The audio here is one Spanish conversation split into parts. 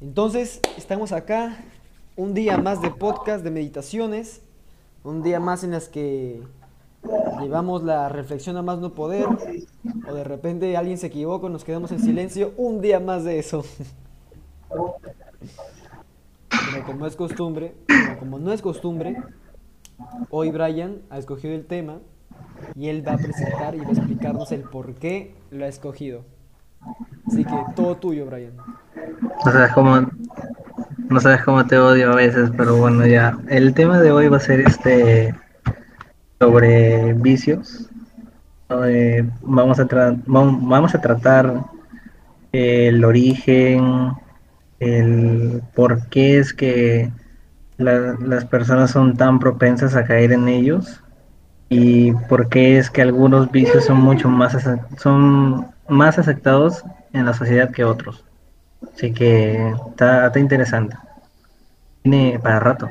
Entonces, estamos acá, un día más de podcast, de meditaciones, un día más en las que llevamos la reflexión a más no poder, o de repente alguien se equivoca, nos quedamos en silencio, un día más de eso. Pero como es costumbre, como no es costumbre, hoy Brian ha escogido el tema y él va a presentar y va a explicarnos el por qué lo ha escogido. Así que todo tuyo, Brian. No sabes cómo, no sabes cómo te odio a veces, pero bueno, ya. El tema de hoy va a ser este sobre vicios. Eh, vamos, a tra- vam- vamos a tratar el origen, el por qué es que la- las personas son tan propensas a caer en ellos y por qué es que algunos vicios son mucho más son más aceptados en la sociedad que otros. Así que está, está interesante. Tiene para rato.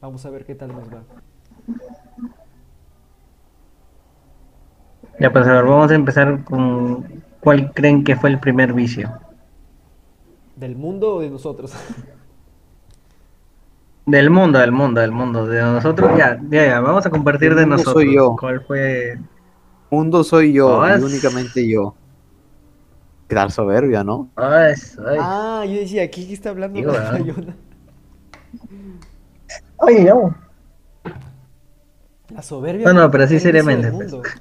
Vamos a ver qué tal nos va. Ya pues a ver, vamos a empezar con cuál creen que fue el primer vicio. ¿Del mundo o de nosotros? Del mundo, del mundo, del mundo. De nosotros, ya, ya, ya, vamos a compartir de nosotros. soy yo. ¿Cuál fue? Mundo soy yo, y es- únicamente yo. Quedar soberbia, ¿no? Ay. Ah, yo decía, ¿aquí está hablando Digo, de ¿verdad? Bayona? Oye, no. La soberbia. No, no, pero sí es el vicio seriamente, pues.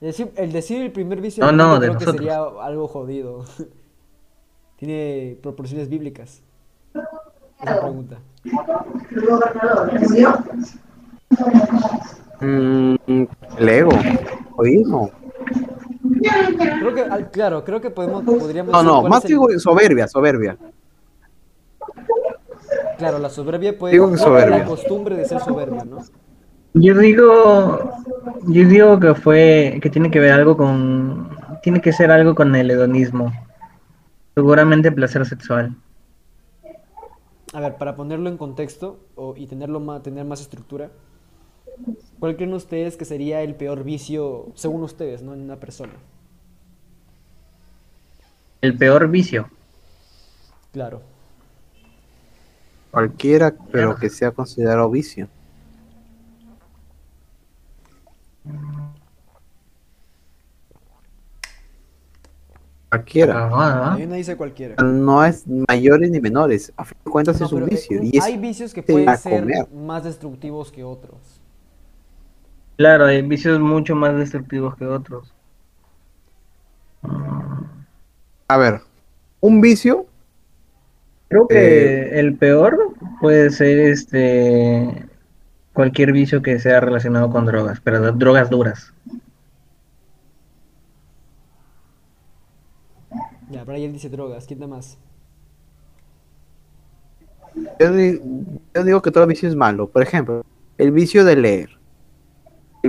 El decir, el decir el primer vicio No, no, de creo que sería algo jodido. Tiene proporciones bíblicas. Esa pregunta. Mm, el ego, egoísmo. Creo que, claro, creo que podemos, podríamos No, decir no, más el- digo soberbia, soberbia. Claro, la soberbia puede Digo que soberbia. la costumbre de ser soberbio, ¿no? Yo digo, yo digo que fue, que tiene que ver algo con, tiene que ser algo con el hedonismo. Seguramente placer sexual. A ver, para ponerlo en contexto o, y tenerlo más, tener más estructura, ¿cuál creen ustedes que sería el peor vicio, según ustedes, ¿no? en una persona? El peor vicio. Claro. Cualquiera, pero que sea considerado vicio. Cualquiera. Ah, A mí me dice cualquiera. No es mayores ni menores. A fin de cuentas No, es un eh, vicio. un- Y es hay vicios que pueden ser comer. más destructivos que otros. Claro, hay vicios mucho más destructivos que otros. A ver, un vicio, Creo que el peor puede ser este cualquier vicio que sea relacionado con drogas, pero drogas duras. Ya, Brian dice drogas, ¿quién da más? yo, yo digo que todo vicio es malo. Por ejemplo, el vicio de leer.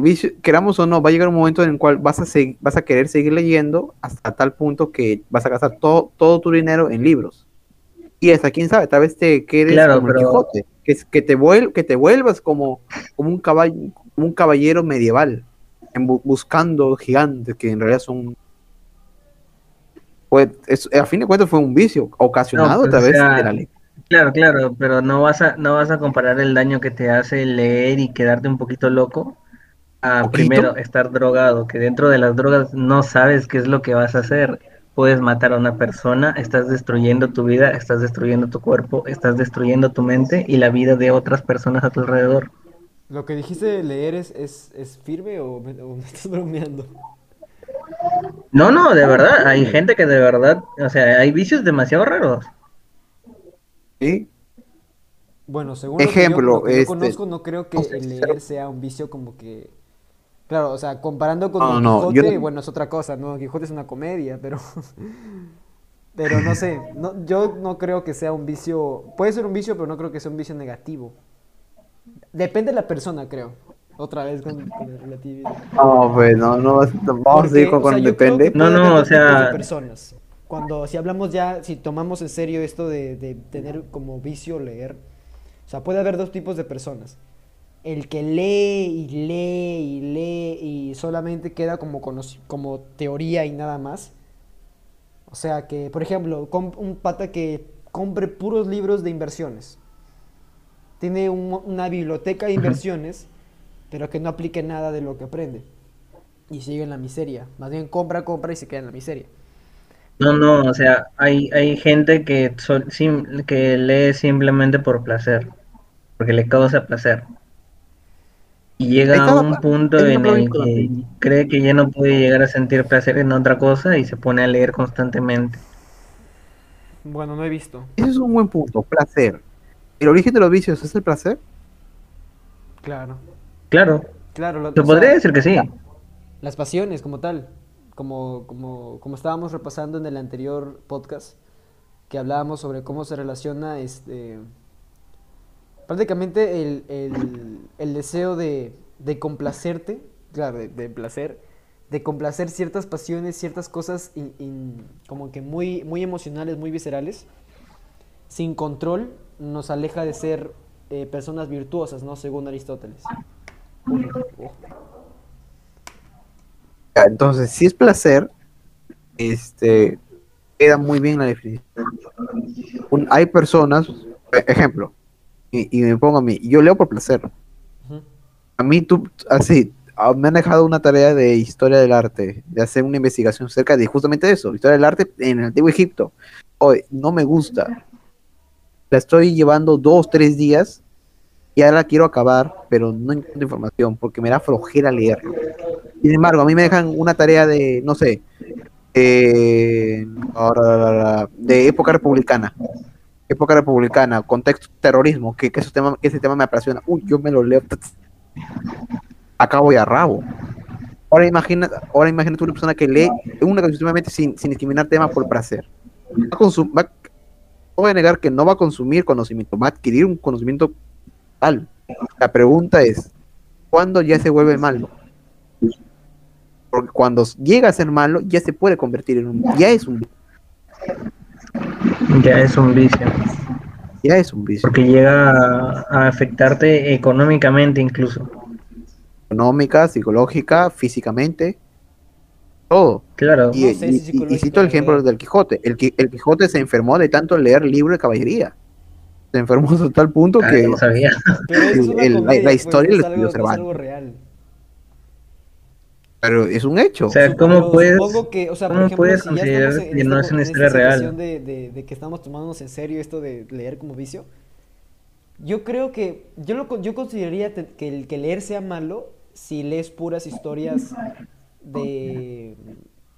Vicio, queramos o no, va a llegar un momento en el cual vas a, seg- vas a querer seguir leyendo hasta tal punto que vas a gastar todo, todo tu dinero en libros. Y hasta quién sabe, tal vez te quedes Claro, como el pero- Quijote, que, te vuel- que te vuelvas como, como, un caballo, como un caballero medieval, en buscando gigantes que en realidad son... Pues, es- a fin de cuentas fue un vicio ocasionado pues, a través o sea, de la ley. Claro, claro, pero no vas a no vas a comparar el daño que te hace leer y quedarte un poquito loco a ¿Poquito? primero estar drogado, que dentro de las drogas no sabes qué es lo que vas a hacer. Puedes matar a una persona, estás destruyendo tu vida, estás destruyendo tu cuerpo, estás destruyendo tu mente y la vida de otras personas a tu alrededor. ¿Lo que dijiste de leer es, es, es firme o me, o me estás bromeando? No, no, de verdad, hay gente que de verdad, o sea, hay vicios demasiado raros. ¿sí? Bueno, según lo que yo- Ejemplo, lo que yo este- conozco, no creo que el leer sea un vicio como que... Claro, o sea, comparando con No, Don no, Quijote, yo- bueno, es otra cosa, ¿no? Don Quijote es una comedia, pero... Pero no sé, no, yo no creo que sea un vicio... Puede ser un vicio, pero no creo que sea un vicio negativo. Depende de la persona, creo. Otra vez con, con el relativismo. No, pues no, no vamos a seguir con o sea, depende. No, no, o sea- de personas. Cuando, si hablamos ya, si tomamos en serio esto de, de tener como vicio leer, o sea, puede haber dos tipos de personas. El que lee y lee y lee y solamente queda como, como teoría y nada más. O sea, que, por ejemplo, un pata que compre puros libros de inversiones. Tiene un- una biblioteca de inversiones, pero que no aplique nada de lo que aprende. Y sigue en la miseria. Más bien compra, compra y se queda en la miseria. No, no, o sea, hay, hay gente que, que lee simplemente por placer, porque le causa placer. Y llega a un punto en el que cree que ya no puede llegar a sentir placer en otra cosa y se pone a leer constantemente. Bueno, no he visto. Ese es un buen punto, placer. ¿El origen de los vicios es el placer? Claro. Claro, Claro, lo- se o podría sea, decir que sí. las pasiones como tal. Como, como, como estábamos repasando en el anterior podcast, que hablábamos sobre cómo se relaciona este prácticamente el, el- el deseo de, de complacerte, claro, de, de placer, de complacer ciertas pasiones, ciertas cosas como que muy, muy emocionales, muy viscerales, sin control, nos aleja de ser eh, personas virtuosas, ¿no? Según Aristóteles. Entonces, si es placer, este, queda muy bien la definición. Hay personas, e- ejemplo, y, y me pongo a mí, yo leo por placer. Ujú. A mí, tú, así, ah, me han dejado una tarea de historia del arte, de hacer una investigación cerca de justamente eso, historia del arte en el antiguo Egipto. Hoy, no me gusta. La estoy llevando dos, tres días y ahora la quiero acabar, pero no encuentro información porque me da flojera leer. Sin embargo, a mí me dejan una tarea de, no sé, eh, de época republicana. Época republicana, contexto terrorismo, que, que ese, tema, que ese tema me apasiona. Uy, yo me lo leo. Acabo y a rabo. Ahora imagina, ahora imagínate una persona que lee una exclusivamente sin, sin discriminar temas por placer. Va a va- no voy a negar que no va a consumir conocimiento, va a adquirir un conocimiento tal. La pregunta es, ¿cuándo ya se vuelve malo? Porque cuando llega a ser malo, ya se puede convertir en un, ya es un, Ya es un vicio, ya es un vicio. porque llega a, a afectarte económicamente incluso. Económica, psicológica, físicamente, todo. Claro, Y, No sé si y- y- cito el ejemplo del Quijote. El, Qui- el Quijote se enfermó de tanto leer libros de caballería. Se enfermó hasta tal punto Ah, que no sabía. El- el- la- comedia, la historia pues, lo es algo, no es Cervantes. algo real. Pero es un hecho. O sea, ¿cómo pero puedes- supongo que, o sea, por cómo ejemplo, puedes si considerar en, que no es una historia real? de, de- de que estamos tomándonos en serio esto de leer como vicio, yo creo que, yo, lo, yo consideraría que, el, que leer sea malo si lees puras historias de...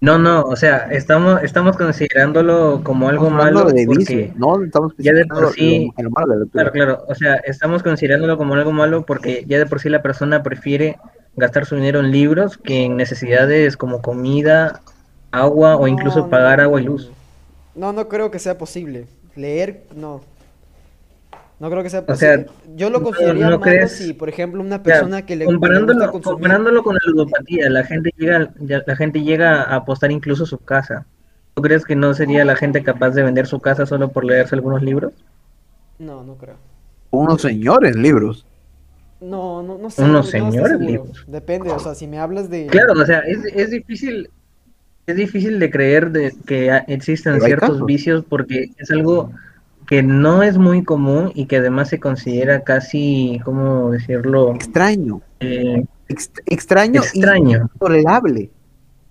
No, no, o sea, estamos, estamos considerándolo como algo malo de porque, vicio, no estamos ya de por sí- lo, lo malo de la claro, claro, o sea, estamos considerándolo como algo malo porque ya de por sí la persona prefiere gastar su dinero en libros que en necesidades como comida, agua o No, incluso no, pagar no, agua y no, luz. No, no creo que sea posible. Leer, no. No creo que sea O sea, posible. Yo lo no- consideraría no malo crees- si, por ejemplo, una persona que le, que le gusta comparándolo, consumir... comparándolo con la ludopatía, la gente llega, la gente llega a apostar incluso su casa. ¿Tú crees que no sería la gente capaz de vender su casa solo por leerse algunos libros? No, no creo. Unos señores libros. No, no, no sé. Unos no señores libros. Depende, o sea, si me hablas de... Claro, o sea, es, es difícil, es difícil de creer de que hay ciertos casos. vicios porque es algo que no es muy común y que además se considera casi, ¿cómo decirlo? Extraño. Eh, Ex- extraño, extraño. y tolerable.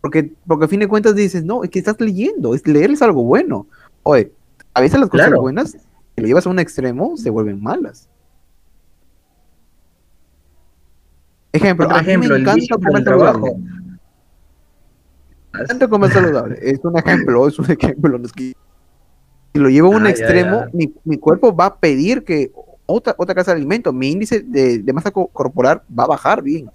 Porque, porque a fin de cuentas dices, no, es que estás leyendo, es leer es algo bueno. Oye, a veces las cosas Claro. buenas, si lo llevas a un extremo, se vuelven malas. Ejemplo, Otro a mí ejemplo, me encanta comer el trabajo. saludable. Me encanta comer saludable. Es un ejemplo, es un ejemplo. no es que- Si lo llevo a un Ah, ya, extremo, ya. Mi, mi cuerpo va a pedir que otra, otra clase de alimento, mi índice de, de masa co- corporal va a bajar bien. Va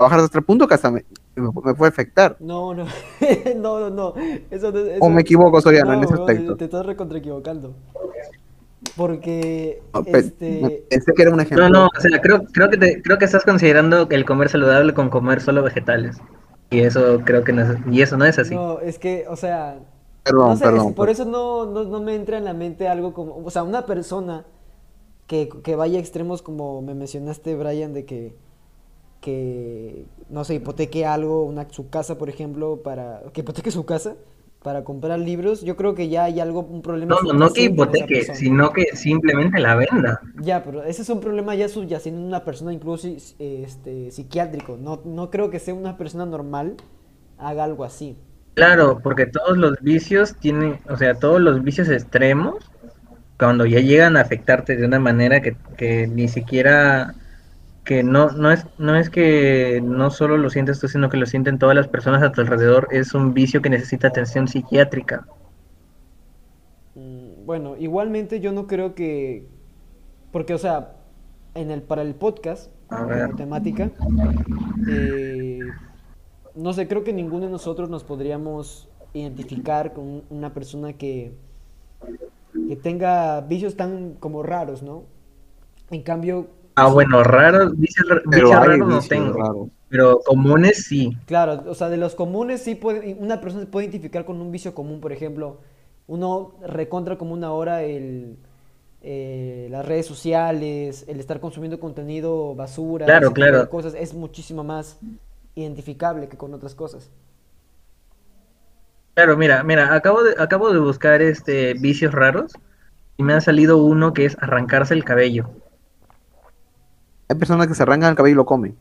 a bajar hasta el punto que hasta me, me, me puede afectar. No, no, no, no, no. Eso, no- O eso- me equivoco, Soriano, en No, ese weón, aspecto. Te estás recontra equivocando. Porque, No, pe- este... Pensé que era un ejemplo. No, no, o sea, creo, creo que te, creo que estás considerando el comer saludable con comer solo vegetales. Y eso creo que no es, y eso no es así. No, es que, o sea, Perdón, no sé, perdón. por eso no, no, no me entra en la mente algo como, o sea, una persona que, que vaya a extremos como me mencionaste, Brian, de que, que no sé, hipoteque algo, una, su casa, por ejemplo, para, que hipoteque su casa para comprar libros, yo creo que ya hay algo, un problema No, no, que hipoteque, sino que simplemente la venda. Ya, pero ese es un problema ya subyacente en una persona incluso este, psiquiátrico. No, no creo que sea una persona normal haga algo así. Claro, porque todos los vicios tienen, o sea, todos los vicios extremos, cuando ya llegan a afectarte de una manera que, que ni siquiera, que no, no es, no es que no solo lo sientes tú, sino que lo sienten todas las personas a tu alrededor, es un vicio que necesita atención psiquiátrica. Mm, Bueno, igualmente yo no creo que, porque o sea, en el para el podcast A ver. como temática, eh, no sé, creo que ninguno de nosotros nos podríamos identificar con una persona que que tenga vicios tan como raros, ¿no? En cambio, Ah, bueno, raros, vicios, ra- Pero vicios hay raros no tengo, raros. pero comunes sí. claro, o sea, de los comunes sí puede, una persona se puede identificar con un vicio común, por ejemplo, uno recontra común ahora el eh, las redes sociales, el estar consumiendo contenido basura, Claro, ese tipo de claro. cosas es muchísimo más identificable que con otras cosas. Claro, mira, mira, acabo de, acabo de buscar este vicios raros y me ha salido uno que es arrancarse el cabello. Hay personas que se arrancan el cabello y lo comen.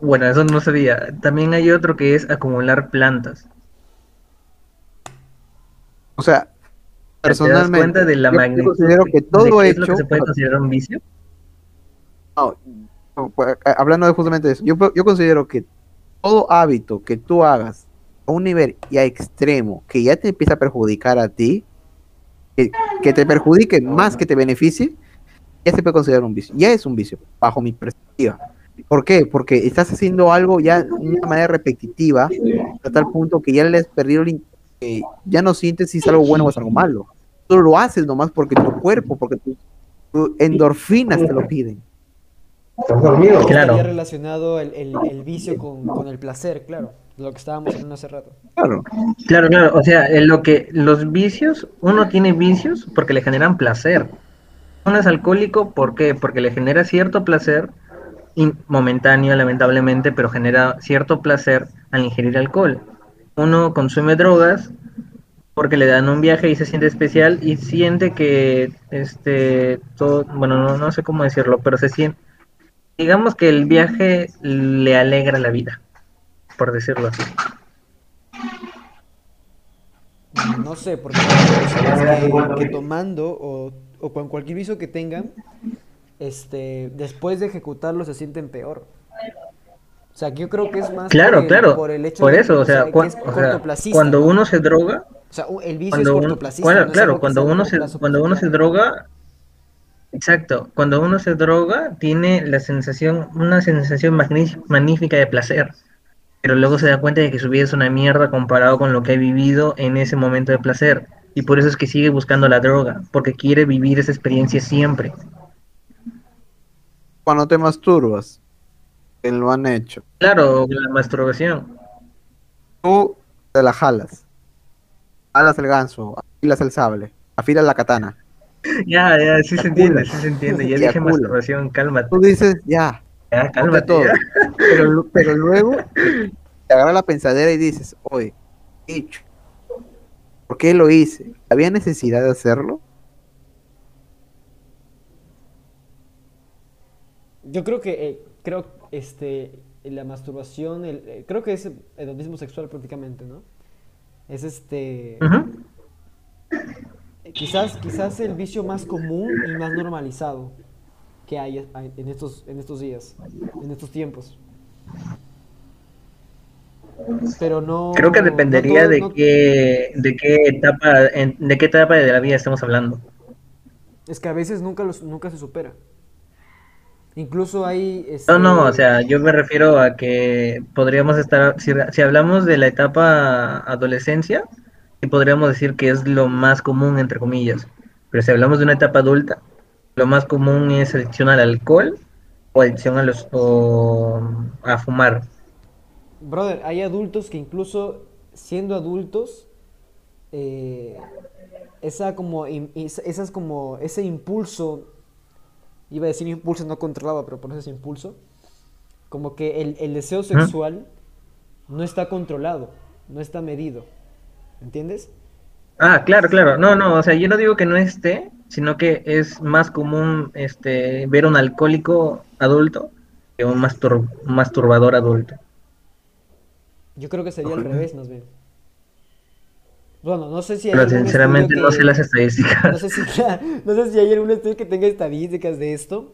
Bueno, eso no sabía. También hay otro que es acumular plantas. O sea, ¿Te das personalmente, cuenta de la yo- magnitud considero que todo es lo que hecho, se puede considerar un vicio? no, pues, a- hablando de justamente eso, yo, yo considero que todo hábito que tú hagas a un nivel ya extremo, que ya te empieza a perjudicar a ti, que, que te perjudique más que te beneficie, ya se puede considerar un vicio. Ya es un vicio, bajo mi perspectiva. ¿Por qué? Porque estás haciendo algo ya de una manera repetitiva, a tal punto que ya le has perdido el que ya no sientes si es algo bueno o es algo malo. Tú lo haces nomás porque tu cuerpo, porque tus tu endorfinas te lo piden. Claro. Relacionado el, el- el vicio con, con el placer, claro, lo que estábamos hablando hace rato. Claro. Claro, claro. O sea, en lo que los vicios, uno tiene vicios porque le generan placer. Uno es alcohólico, ¿por qué? Porque le genera cierto placer, momentáneo, lamentablemente, pero genera cierto placer al ingerir alcohol. Uno consume drogas porque le dan un viaje y se siente especial y siente que, este, todo, bueno, no, no sé cómo decirlo, pero se siente, digamos que el viaje le alegra la vida, por decirlo así. No sé, porque que tomando o, o con cualquier vicio que tengan, este, después de ejecutarlo se sienten peor. O sea, yo creo que es más Claro, por el, por el hecho por de eso, que, o sea, cua- o sea, cuando ¿no? uno se droga, O sea, u- el vicio cuando es cortoplacista, claro, no es claro, cuando a uno se, cuando uno se droga, exacto, cuando uno se droga tiene la sensación, una sensación magní- magnífica de placer, pero luego se da cuenta de que su vida es una mierda comparado con lo que ha vivido en ese momento de placer, y por eso es que sigue buscando la droga, porque quiere vivir esa experiencia siempre. Cuando te masturbas, que lo han hecho, Claro, la masturbación. tú te la jalas. Jalas el ganso, afilas el sable, afilas la katana. Ya, ya, sí se entiende, sí se entiende. Ya dije masturbación, cálmate, Tú dices, ya, ya, cálmate. todo. ya. Pero, pero luego te agarra la pensadera y dices, oye, ¿qué he hecho? ¿Por qué lo hice? ¿Había necesidad de hacerlo? Yo creo que, eh, creo, este, la masturbación, el, eh, creo que es el hedonismo sexual prácticamente, ¿no? Es este, quizás, quizás el vicio más común y más normalizado que hay hay en estos, en estos días, en estos tiempos. Pero no, Creo que no dependería de no- qué, de qué etapa, en- de qué etapa de la vida estamos hablando. es que a veces nunca, los, nunca se supera. Incluso hay, No, no, o este, sea, yo me refiero a que podríamos estar, si, si hablamos de la etapa adolescencia, sí podríamos decir que es lo más común, entre comillas. Pero si hablamos de una etapa adulta, lo más común es adicción al alcohol o adicción a los o a fumar. Brother, hay adultos que incluso siendo adultos, eh, esa como, esas como, ese impulso, iba a decir impulso no controlado, pero por eso es impulso, como que el, el deseo sexual no está controlado. no está medido. ¿Entiendes? Ah, claro, claro. No, no, o sea, yo no digo que no esté, sino que es más común este ver un alcohólico adulto que un mastur- masturbador adulto. Yo creo que sería al revés, más bien. Bueno, no sé si hay Pero sinceramente no sé las No estadísticas. sé si, no sé si hay algún estudio que tenga estadísticas de esto,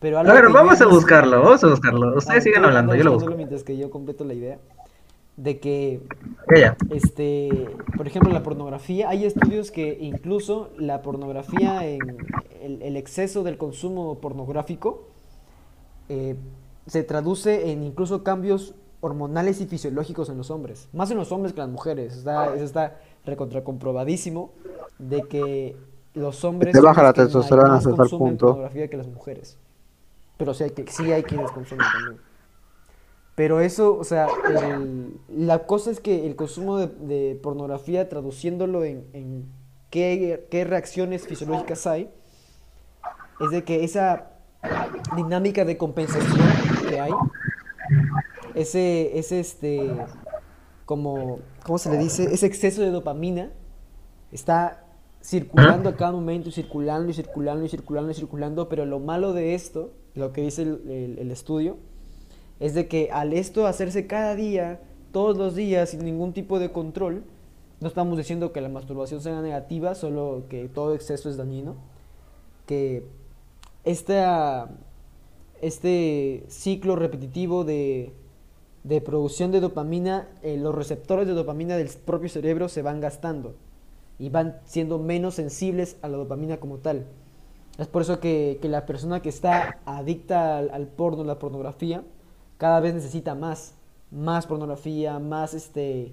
pero A algo ver, que yo vamos a buscarlo, vamos a buscarlo. Ustedes sigan hablando, yo lo busco. mientras que yo completo la idea de que este, por ejemplo, la pornografía, hay estudios que incluso la pornografía, en el, el exceso del consumo pornográfico, eh, se traduce en incluso cambios hormonales y fisiológicos en los hombres, más en los hombres que en las mujeres. Está, eso está recontracomprobadísimo de que los hombres Te baja la testosterona más hasta tal consumen punto. pornografía que las mujeres. Pero sí hay, que, sí hay quienes consumen también. Pero eso, o sea, el- la cosa es que el consumo de, de pornografía, traduciéndolo en, en qué, qué reacciones fisiológicas hay, es de que esa dinámica de compensación que hay, ese, ese este, como, ¿cómo se le dice? Ese exceso de dopamina está circulando a cada momento circulando y circulando y circulando y circulando, pero lo malo de esto, lo que dice el estudio, es de que al esto hacerse cada día, todos los días, sin ningún tipo de control, no estamos diciendo que la masturbación sea negativa, solo que todo exceso es dañino, que esta, este ciclo repetitivo de, de producción de dopamina, eh, los receptores de dopamina del propio cerebro se van gastando y van siendo menos sensibles a la dopamina como tal. Es por eso que, que la persona que está adicta al, al porno, la pornografía, cada vez necesita más, más pornografía, más este,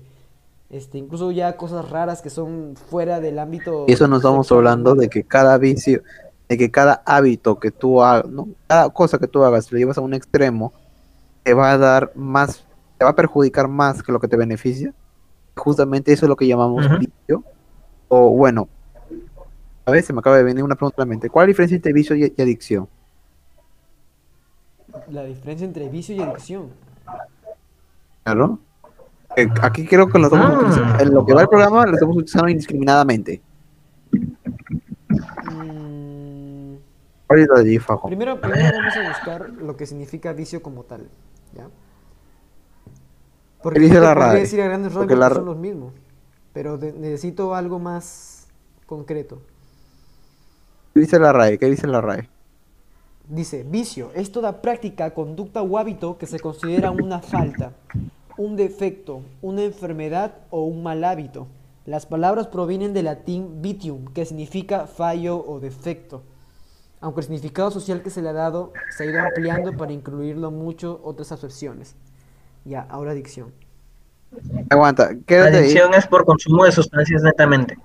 este, incluso ya cosas raras que son fuera del ámbito. Y eso no estamos hablando de que cada vicio, de que cada hábito que tú hagas, ¿no? cada cosa que tú hagas, lo llevas a un extremo, te va a dar más, te va a perjudicar más que lo que te beneficia. Justamente eso es lo que llamamos vicio. O bueno, a ver, se me acaba de venir una pregunta a la mente. ¿Cuál es la diferencia entre vicio y, y adicción? La diferencia entre vicio y adicción. Claro. Eh, aquí creo que lo estamos Ah. utilizando- en lo que va el programa lo estamos utilizando indiscriminadamente. Mm, Ahorita allí, Fajo. Primero, primero vamos a buscar lo que significa vicio como tal, ¿ya? Porque ¿Qué dice la RAE? decir a grandes rasgos la son los mismos, pero necesito algo más concreto. ¿Qué dice la RAE? ¿Qué dice la RAE? Dice, vicio es toda práctica, conducta o hábito que se considera una falta, un defecto, una enfermedad o un mal hábito. Las palabras provienen del latín vitium, que significa fallo o defecto. Aunque el significado social que se le ha dado se ha ido ampliando para incluirlo mucho otras acepciones. Ya, ahora adicción. Aguanta, quédate ahí. Adicción es por consumo de sustancias netamente.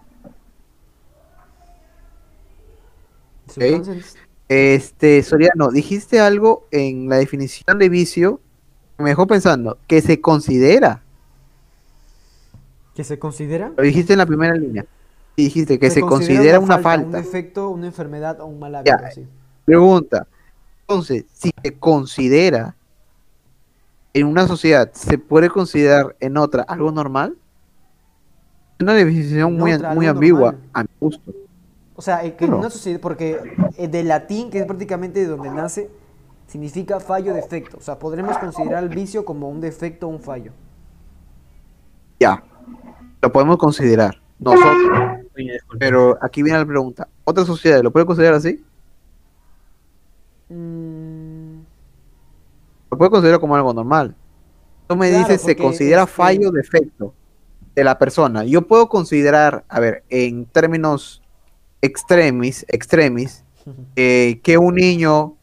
Sustancias- Este, Soriano, dijiste algo en la definición de vicio que me dejó pensando, que se considera, ¿Que se considera? lo dijiste en la primera línea, dijiste que se, considera, una Un falta. defecto, una enfermedad o un mal hábito. Ya. sí. Pregunta, entonces, si se considera en una sociedad, ¿se puede considerar en otra algo normal? Una definición muy, otra, muy ambigua, normal. a mi gusto. O sea, eh, que en una sociedad, porque eh, del latín, que es prácticamente de donde nace, significa fallo defecto. O sea, podremos considerar el vicio como un defecto o un fallo. Ya, lo podemos considerar nosotros. Pero aquí viene la pregunta, ¿otra sociedad lo puede considerar así? Mm, lo puede considerar como algo normal. Tú me Claro, dices, se considera este- fallo o defecto de la persona. Yo puedo considerar, a ver, en términos extremis, extremis, eh, que un niño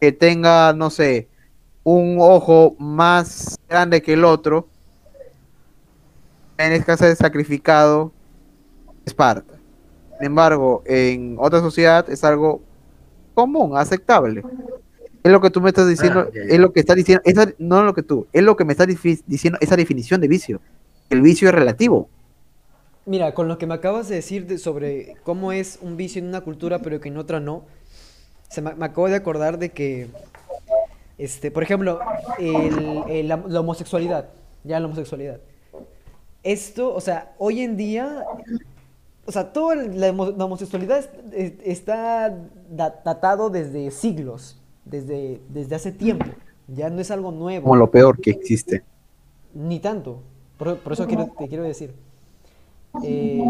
que tenga, no sé, un ojo más grande que el otro, en este caso es sacrificado Esparta. Sin embargo, en otra sociedad es algo común, aceptable. Es lo que tú me estás diciendo, Ah, ya, ya. es lo que estás diciendo, esa, no lo que tú, es lo que me estás difi- diciendo, esa definición de vicio. El vicio es relativo. Mira, con lo que me acabas de decir de- sobre cómo es un vicio en una cultura pero que en otra no, se me, me acabo de acordar de que, este, por ejemplo, el- el- la, la homosexualidad, ya la homosexualidad. esto, o sea, hoy en día, o sea, toda la, homo- la homosexualidad es- es- está da- datado desde siglos, desde, desde hace tiempo. Ya no es algo nuevo. Como lo peor que existe. Ni tanto. Por, por eso quiero, te quiero decir. Eh,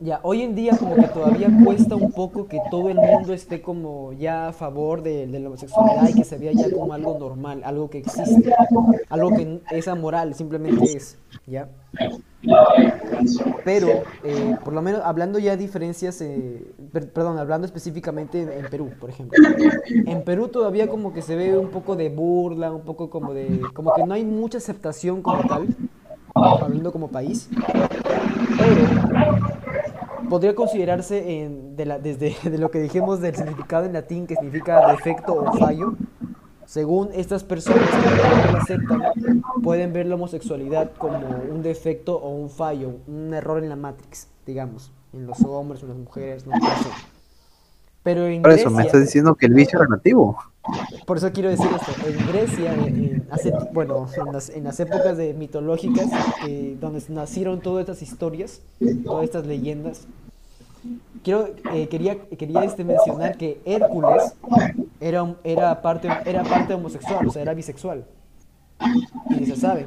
ya, hoy en día como que todavía cuesta un poco que todo el mundo esté como ya a favor de, de la homosexualidad y que se vea ya como algo normal, algo que existe, algo que es amoral, simplemente es, ¿ya? Pero, eh, por lo menos hablando ya de diferencias, eh, per- perdón, hablando específicamente en, Perú, por ejemplo. En Perú todavía como que se ve un poco de burla, un poco como de, como que no hay mucha aceptación como tal, hablando como país. Pero podría considerarse en, de la- desde de lo que dijimos del significado en latín que significa defecto o fallo. Según estas personas que no aceptan, pueden ver la homosexualidad como un defecto o un fallo, un error en la Matrix, digamos, en los hombres en las mujeres, no sé. Pero en Por eso me Grecia- estás diciendo que el vicio es relativo. por eso quiero decir esto. En Grecia, en hace, bueno, en las, en las épocas de mitológicas, eh, donde nacieron todas estas historias, todas estas leyendas, quiero, eh, quería, quería este, mencionar que Hércules era, era, parte, era parte homosexual, o sea, era bisexual. Y se sabe.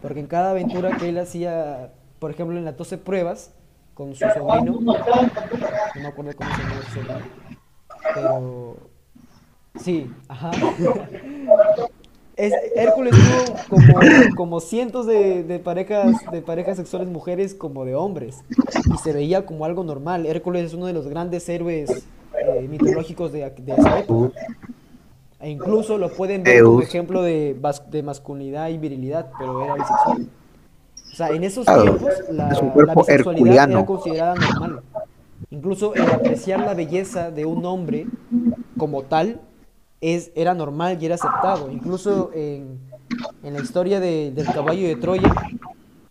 Porque en cada aventura que él hacía, por ejemplo, en las 12 pruebas, con su sobrino, no me acuerdo cómo se llama su pero Sí, ajá. Es, Hércules tuvo como, como cientos de, de parejas, de parejas sexuales mujeres como de hombres. Y se veía como algo normal. Hércules es uno de los grandes héroes eh, mitológicos de, de esa época. E incluso lo pueden ver como ejemplo de, de masculinidad y virilidad, pero era bisexual. O sea, en esos tiempos la, la bisexualidad era considerada normal. Incluso el apreciar la belleza de un hombre como tal es, era normal y era aceptado. Incluso en, en la historia de- del caballo de Troya,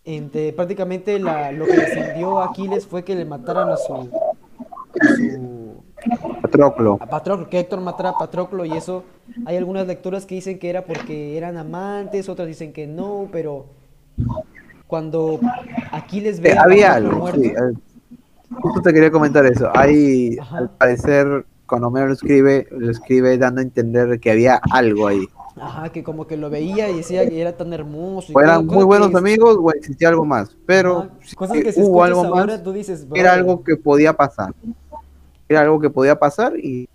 entre, prácticamente la- lo que descendió a Aquiles fue que le mataran a su, a su Patroclo. a Patroclo, que Héctor matara a Patroclo y eso hay algunas lecturas que dicen que era porque eran amantes, otras dicen que no, pero cuando Aquiles ve Eh, había algo, muerto, sí. eh, Justo te quería comentar eso. Hay, Ajá. al parecer, cuando Homero lo escribe, lo escribe dando a entender que había algo ahí. ajá, que como que lo veía y decía que era tan hermoso y O eran muy buenos amigos o existía algo más. Pero ajá, cosas que si hubo algo ahora más. tú dices, Era algo que podía pasar. Era algo que podía pasar y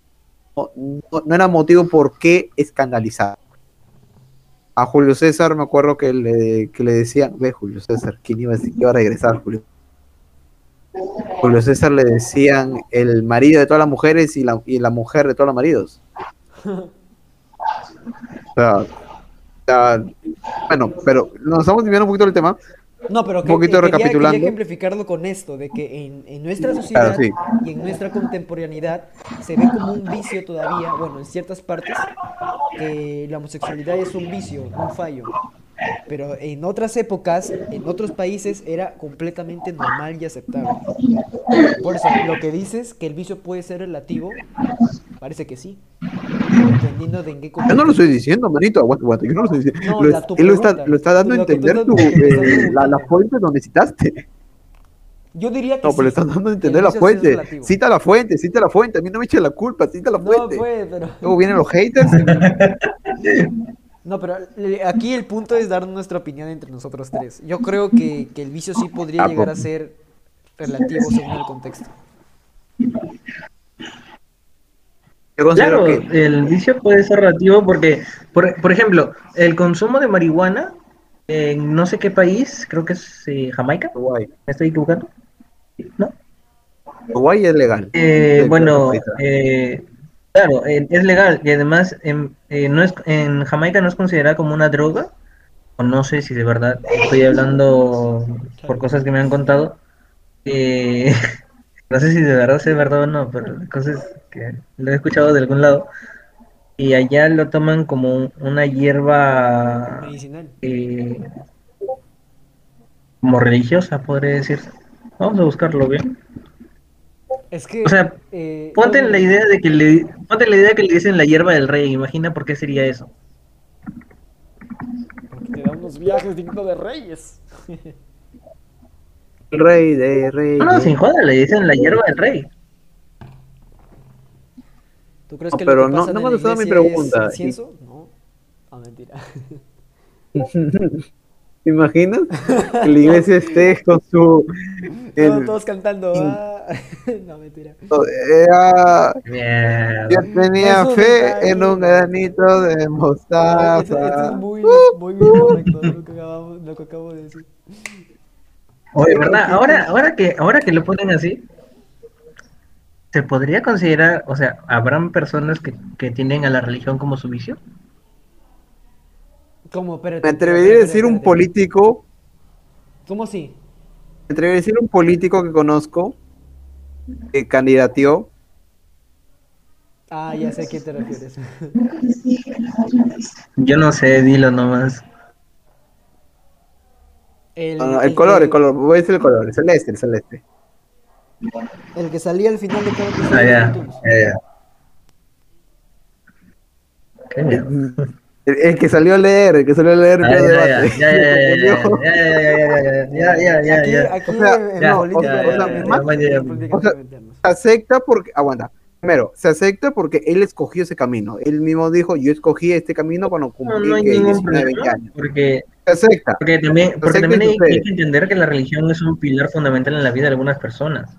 no, no- no era motivo por qué escandalizar. A Julio César me acuerdo que le, que le decían, ve Julio César, ¿quién iba a decir que iba a regresar Julio? Julio César le decían el marido de todas las mujeres y la, y la mujer de todos los maridos. O sea, bueno, pero nos estamos desviando un poquito del tema. No, pero Un que, poquito eh, quería- recapitulando. quería ejemplificarlo con esto, de que en, en nuestra sociedad sí. y en nuestra contemporaneidad se ve como un vicio todavía, bueno, en ciertas partes, que la homosexualidad es un vicio, un fallo. Pero en otras épocas, en otros países, era completamente normal y aceptable. Por eso, lo que dices, que el vicio puede ser relativo, parece que sí. Dependiendo de en qué Yo no lo estoy diciendo, manito, aguanta, aguanta, yo no lo estoy diciendo. No, Lo la- es- él lo está, pregunta. lo está dando a tú entender estás eh, la, fuente donde citaste. Yo diría que No, pero le sí, estás dando a entender la fuente. Cita la fuente, cita la fuente. A mí no me eche la culpa, cita la No, fuente. pues, pero... Luego vienen los haters. No, pero aquí el punto es dar nuestra opinión entre nosotros tres. Yo creo que, que el vicio sí podría Ah, llegar a pues. ser relativo según el contexto. Yo considero Claro, que el vicio puede ser relativo porque, por, por ejemplo, el consumo de marihuana en no sé qué país, creo que es eh, Jamaica, Uruguay, ¿me estoy equivocando? ¿No? Uruguay es legal. Eh, bueno, eh, claro, eh, es legal y además en, eh, no es, en Jamaica no es considerada como una droga, o no sé si de verdad estoy hablando por cosas que me han contado. eh, no sé si de verdad es verdad o no, pero la cosa es que lo he escuchado de algún lado. Y allá lo toman como un- una hierba Medicinal. eh, como religiosa, podría decirse. Vamos a buscarlo bien. Es que. O sea, eh, Ponte en la idea de que le, ponte en la idea que le dicen la hierba del rey, imagina por qué sería eso. Porque te da unos viajes dignos de reyes. El rey de rey. No, no, sin joda, le dicen la hierba del rey. ¿Tú crees No, que pero lo que no- pasa no en me dado mi iglesia es pregunta. incienso? No. Ah, mentira. ¿Te imaginas? Que la iglesia esté con su. No, el- todos cantando. ah. No, mentira. Era- yo tenía Eso fe en un granito de No, eso, mostaza. eso es muy, Uh. muy bien correcto lo que, acabamos- lo que acabo de decir. Oye, ¿verdad? Ahora, ahora que, ahora que lo ponen así, ¿se podría considerar, o sea, habrán personas que, que tienen a la religión como su vicio? ¿Cómo? Espérate, Me atrevería a decir un político. ¿Cómo así? Me atrevería a decir un político que conozco. Que candidateó. Ah, ya sé a quién te refieres. Yo no sé, dilo nomás. El, no, no, el color, que, el color. Voy a decir el color. El celeste, el celeste. El que salía al final de cada episodio Ah, ya. Tunes. ya, ya. El, que salió a leer, el que salió a leer. Ya, ya, ya. Ya, ya, ya. No, no, no. Se Acepta porque, aguanta, primero, se acepta porque él escogió ese camino. Él mismo dijo, yo escogí este camino cuando cumplí no, no 19, años. Porque, se acepta. Porque también, porque también hay, que entender que la religión es un pilar fundamental en la vida de algunas personas.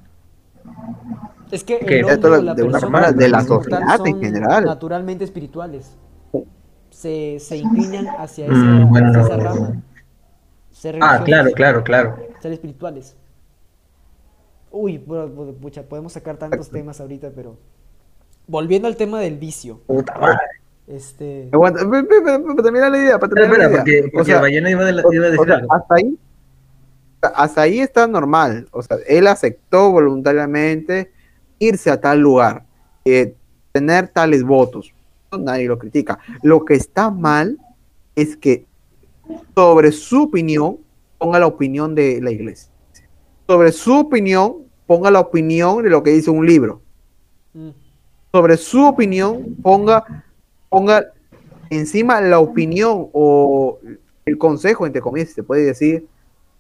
Es que, de, una persona, de la sociedad en general. Naturalmente espirituales. Se, se inclinan hacia esa, Mm, bueno, hacia esa rama. Ser Ah, claro, claro, claro. Ser espirituales. Uy, bro, bro, pucha, podemos sacar tantos temas ahorita, pero... Volviendo al tema del vicio. Puta madre. Este... Aguanta, para terminar la idea, para terminar la espera, idea. porque, O sea, Bayona iba, de la- iba a o decir sea, algo. hasta ahí, hasta ahí está normal. O sea, él aceptó voluntariamente irse a tal lugar, eh, tener tales votos. Nadie lo critica. Lo que está mal es que sobre su opinión ponga la opinión de la iglesia. Sobre su opinión ponga la opinión de lo que dice un libro. mm, Sobre su opinión ponga, ponga encima la opinión o el consejo, entre comillas, se puede decir,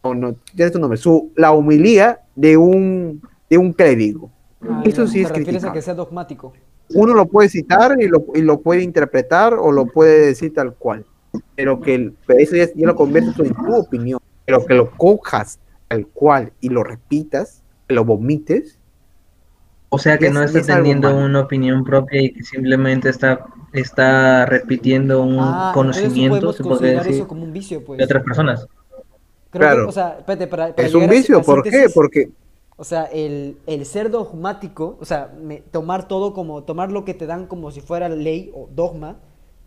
o no, tiene su nombre, su, la humilía de un, de un clérigo. ah, Eso sí te es refieres a que sea dogmático. Uno lo puede citar y lo, y lo puede interpretar o lo puede decir tal cual, pero que el- pero eso ya, ya lo conviertes tú en tu opinión, pero que lo cojas tal cual y lo repitas, que lo vomites, O sea que es- no está es teniendo una opinión propia y que simplemente está, está repitiendo un Ah, conocimiento, podemos se podría considerar decir, eso como un vicio, pues. de otras personas. Creo que, Claro. o sea, espérate, para, para es un a- vicio. a ¿Por qué? Porque O sea, el, el ser dogmático, o sea, me- tomar todo como, tomar lo que te dan como si fuera ley o dogma,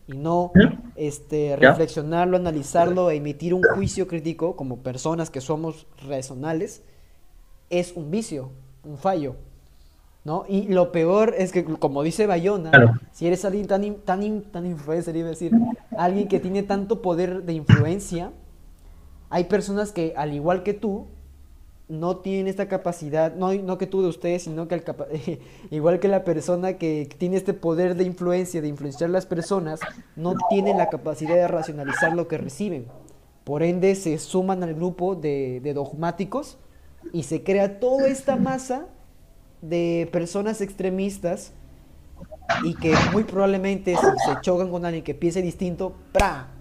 y no este, reflexionarlo, analizarlo, e emitir un juicio crítico como personas que somos racionales, es un vicio, un fallo. ¿No? Y lo peor es que, como dice Bayona, Claro. si eres alguien tan, tan, tan influencer, iba a decir, alguien que tiene tanto poder de influencia, hay personas que, al igual que tú, no tienen esta capacidad, no, no que tú de ustedes, sino que al capa- igual que la persona que tiene este poder de influencia, de influenciar a las personas, no tienen la capacidad de racionalizar lo que reciben. Por ende, se suman al grupo de, dogmáticos y se crea toda esta masa de personas extremistas y que muy probablemente se chocan con alguien que piense distinto, ¡pra!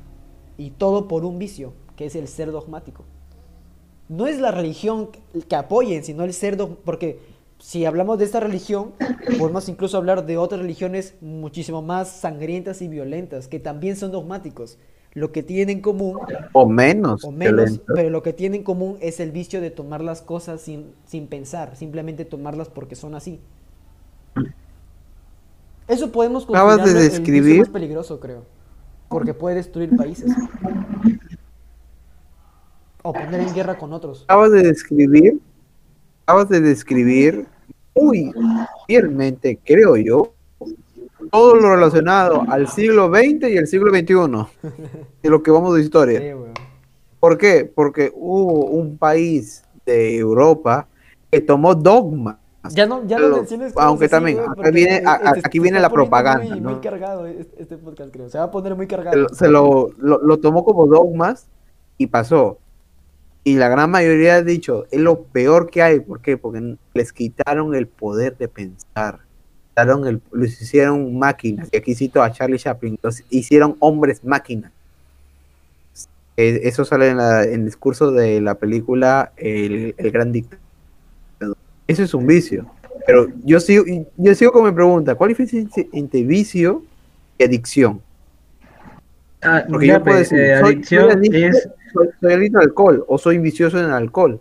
Y todo por un vicio, que es el ser dogmático. No es la religión que- apoyen, sino el ser dogmático, porque si hablamos de esta religión, podemos incluso hablar de otras religiones muchísimo más sangrientas y violentas, que también son dogmáticos. Lo que tienen en común o menos, o menos, violento. pero lo que tiene en común es el vicio de tomar las cosas sin, sin pensar, simplemente tomarlas porque son así. Eso podemos Acabas de considerarlo el vicio describir- más peligroso, creo, porque puede destruir países o poner en guerra con otros. acabas de describir, acabas de describir muy fielmente, creo yo, todo lo relacionado al siglo XX y el siglo XXI, de lo que vamos de historia. Sí. ¿Por qué? Porque hubo un país de Europa que tomó dogma. Ya no, ya no Lo- menciones aunque así, también, acá viene- este- a- este- aquí se viene la propaganda, Muy, ¿no? muy cargado este, podcast, creo. Se va a poner muy Se cargado. lo, se lo, lo- lo tomó como dogmas y pasó. Y la gran mayoría ha dicho, es lo peor que hay. ¿Por qué? Porque les quitaron el poder de pensar. Quitaron el, los hicieron máquinas. Y aquí cito a Charlie Chaplin. Los hicieron hombres máquinas. Eh, Eso sale en, la- en el discurso de la película El, el Gran Dictador. Eso es un vicio. Pero yo sigo, yo sigo con mi pregunta. ¿Cuál es la diferencia entre vicio y adicción? Ah, Porque ya, yo puedo decir, eh, soy- adicción soy adicto, es soy, soy adicto al alcohol o soy vicioso en el alcohol.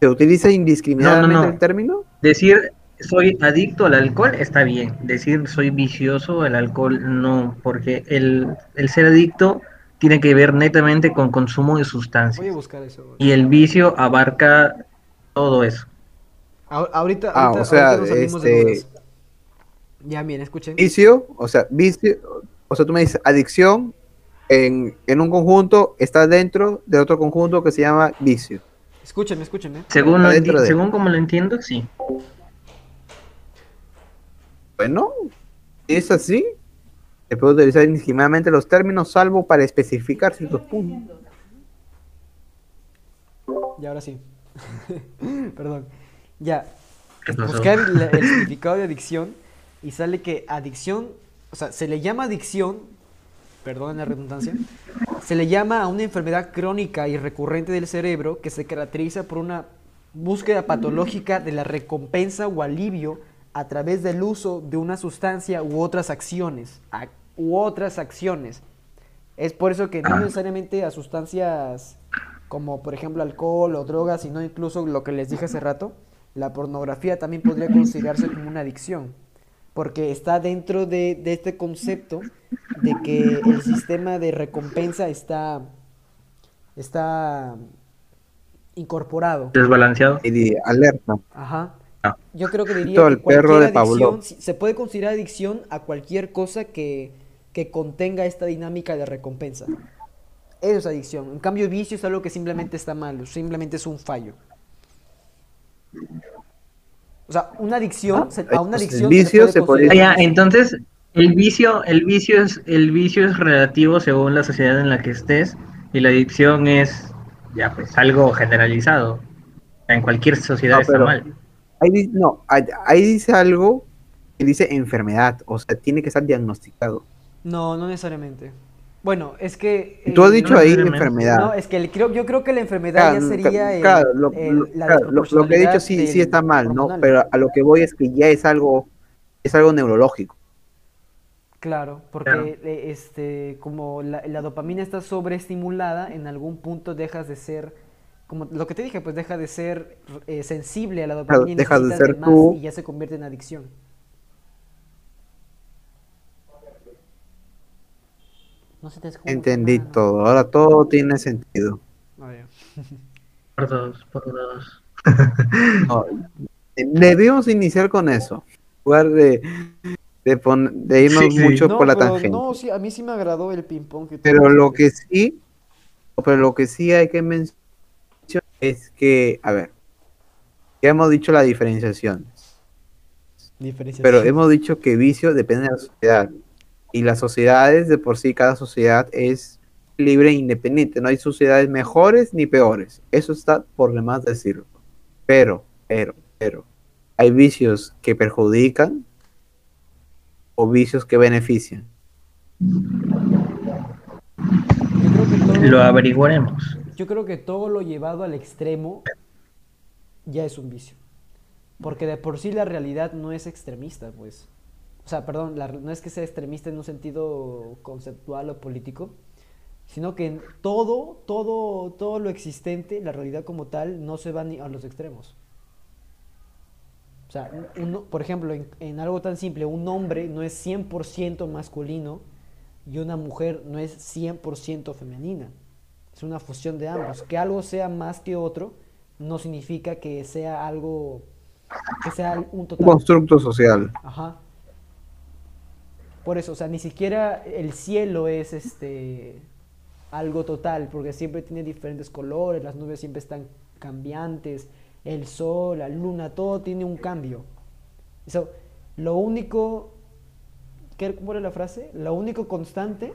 ¿Se utiliza indiscriminadamente No, no, no. el término? decir soy adicto al alcohol está bien. Decir soy vicioso al alcohol no, porque el, el ser adicto tiene que ver netamente con consumo de Voy a sustancias. buscar eso. Y el vicio abarca todo eso. Ahor- Ahorita, Ah, ahorita, o sea, ahorita nos salimos de este- dudas. Ya, bien, escuchen. Vicio, o sea, vicio, o sea, tú me dices adicción en, en un conjunto está dentro de otro conjunto que se llama vicio. Escúchenme, escúchenme. Según, lo Adentro enti- de- según como lo entiendo, sí. Bueno, si es así. Se puede utilizar indiscriminadamente los términos, salvo para especificar ciertos puntos. Y ahora sí. Perdón. Ya. Buscar el, el significado de adicción y sale que adicción, o sea, se le llama adicción, perdón la redundancia, se le llama a una enfermedad crónica y recurrente del cerebro que se caracteriza por una búsqueda patológica de la recompensa o alivio a través del uso de una sustancia u otras acciones, u otras acciones. Es por eso que no necesariamente a sustancias como por ejemplo alcohol o drogas, sino incluso lo que les dije hace rato, la pornografía también podría considerarse como una adicción, porque está dentro de, de este concepto de que el sistema de recompensa está, está incorporado. Desbalanceado. Y de alerta. Ajá. Ah. Yo creo que diría Todo que perro de adicción, se puede considerar adicción a cualquier cosa que, que contenga esta dinámica de recompensa. Eso es adicción. En cambio, vicio es algo que simplemente está mal, simplemente es un fallo. O sea, una adicción, se- a una Pues el adicción vicio le se puede podría- Ah, ya, considerar- entonces el vicio, el vicio es, el vicio es relativo según la sociedad en la que estés y la adicción es ya pues algo generalizado. En cualquier sociedad No, está pero- mal. Ahí, no, ahí, ahí dice algo que dice enfermedad, o sea, tiene que estar diagnosticado. No, no necesariamente. Bueno, es que... Y tú has eh, dicho no ahí enfermedad. No, es que el- creo, yo creo que la enfermedad ya Claro, sería el- claro, lo, el- la claro, lo- que he dicho sí, sí está mal, ¿no? hormonal. Pero a lo que voy es que ya es algo, es algo neurológico. Claro, porque Claro. eh, este, como la, la dopamina está sobreestimulada, en algún punto dejas de ser, como lo que te dije, pues deja de ser eh, sensible a la dopamina y dejas de ser más tú. y ya se convierte en adicción. No se te escucha Entendí nada. todo, ahora todo tiene sentido. Ah, ya. Por dos, por dos. No, debimos iniciar con eso, en lugar de, de, pon- de irnos Sí, sí. mucho No, por la tangente. no, sí, a mí sí me agradó el ping pong que Pero lo que sí, pero lo que sí hay que mencionar es que, a ver, ya hemos dicho la diferenciación, Diferenciación. pero hemos dicho que vicio depende de la sociedad. Y las sociedades, de por sí, cada sociedad es libre e independiente. No hay sociedades mejores ni peores. Eso está por demás decirlo. Pero, pero, pero, hay vicios que perjudican o vicios que benefician. Yo creo que todo- Lo averiguaremos. Yo creo que todo lo llevado al extremo ya es un vicio. Porque de por sí la realidad no es extremista, pues. O sea, perdón, la- no es que sea extremista en un sentido conceptual o político, sino que en todo, todo, todo lo existente, la realidad como tal, no se va ni a los extremos. O sea, uno- por ejemplo, en, en algo tan simple, un hombre no es 100% masculino y una mujer no es 100% femenina. Es una fusión de ambos. Que algo sea más que otro no significa que sea algo, que sea un Un total. constructo social. Ajá. Por eso, o sea, ni siquiera el cielo es este algo total, porque siempre tiene diferentes colores, las nubes siempre están cambiantes, el sol, la luna, todo tiene un cambio. Eso, lo único, ¿qué, ¿cómo era la frase? Lo único constante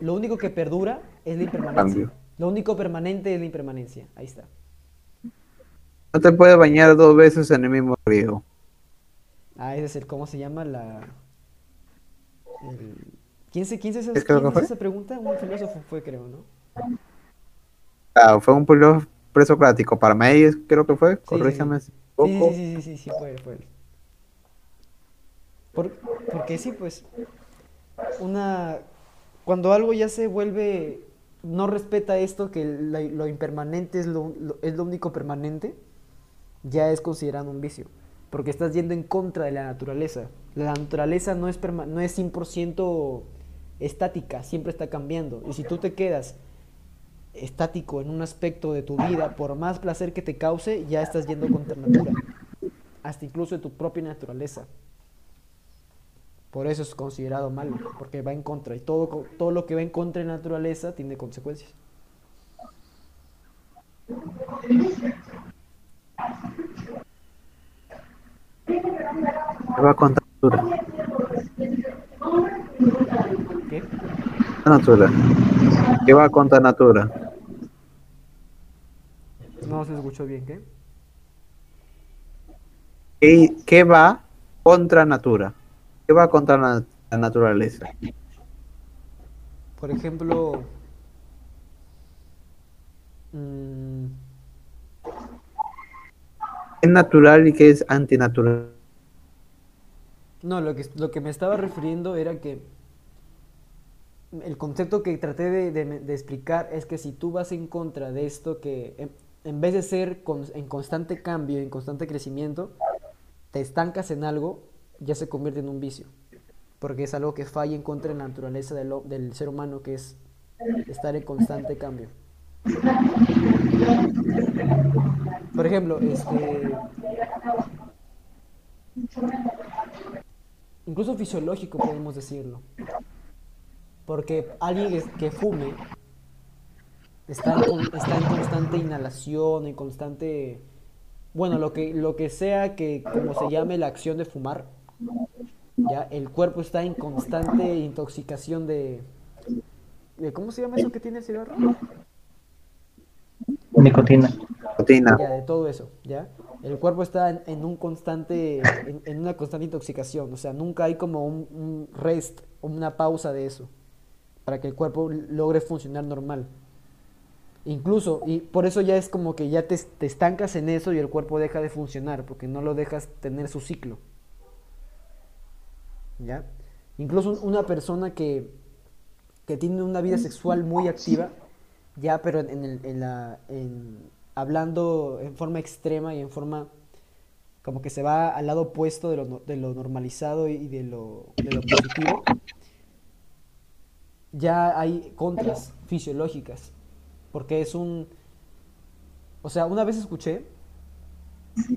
Lo único que perdura es la impermanencia. Cambio. Lo único permanente es la impermanencia. Ahí está. No te puedes bañar dos veces en el mismo río. Ah, ese es el, ¿cómo se llama? La... el- ¿Quién se, quién se, ¿Es quién hizo esa pregunta? Un filósofo fue, creo, ¿no? Ah, fue un pueblo presocrático. Para mí, creo que fue. sí, Corrígame sí. Sí, equivoco. sí, sí, sí, sí, sí, fue, fue él. Por- porque sí, pues, una... Cuando algo ya se vuelve... No respeta esto, que lo impermanente es lo, lo- es lo único permanente, ya es considerado un vicio. Porque estás yendo en contra de la naturaleza. La naturaleza no es, no es 100% estática, siempre está cambiando. Y si tú te quedas estático en un aspecto de tu vida, por más placer que te cause, ya estás yendo contra natura, hasta incluso de tu propia naturaleza. Por eso es considerado malo, porque va en contra. Y todo, todo lo que va en contra de la naturaleza tiene consecuencias. ¿Qué va contra natura? ¿Qué? Natura. ¿Qué va contra natura? No se escuchó bien, ¿qué? ¿Qué, qué va contra natura? ¿Qué va contra la, la naturaleza? Por ejemplo, mm, ¿Qué es natural y qué es antinatural? No, lo que, lo que me estaba refiriendo era que el concepto que traté de, de- explicar es que si tú vas en contra de esto que en, vez de ser con- en constante cambio, en constante crecimiento, te estancas en algo, ya se convierte en un vicio. Porque es algo que falla en contra de la naturaleza del, del ser humano, que es estar en constante cambio. Por ejemplo, este, incluso fisiológico podemos decirlo. Porque alguien que, fume está en, está en constante inhalación, en constante, bueno, lo que, lo que sea que como se llame la acción de fumar, ya el cuerpo está en constante intoxicación de, de ¿cómo se llama eso que tiene el cigarro? Nicotina. Rutina. Ya, de todo eso, ¿ya? El cuerpo está en, en un constante, en, en una constante intoxicación, o sea, nunca hay como un, un rest, o una pausa de eso, para que el cuerpo logre funcionar normal. Incluso, y por eso ya es como que ya te, te estancas en eso y el cuerpo deja de funcionar, porque no lo dejas tener su ciclo. ¿Ya? Incluso un- una persona que, que tiene una vida sexual muy activa, ya, pero en, el- en la, en- hablando en forma extrema y en forma como que se va al lado opuesto de lo, de lo normalizado y de lo, de lo positivo, ya hay contras fisiológicas, porque es un, o sea, una vez escuché